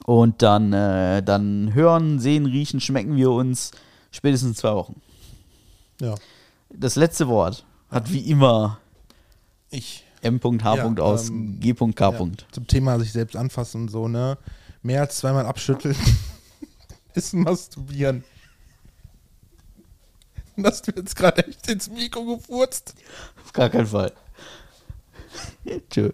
Und dann, dann hören, sehen, riechen, schmecken wir uns spätestens in zwei Wochen. Ja. Das letzte Wort hat wie immer Ich. M.H. Ja, aus ähm, G.K. Ja, zum Thema sich selbst anfassen und so, ne? Mehr als zweimal abschütteln ist masturbieren. Hast du jetzt gerade echt ins Mikro gefurzt? Auf gar keinen Fall. Tschö.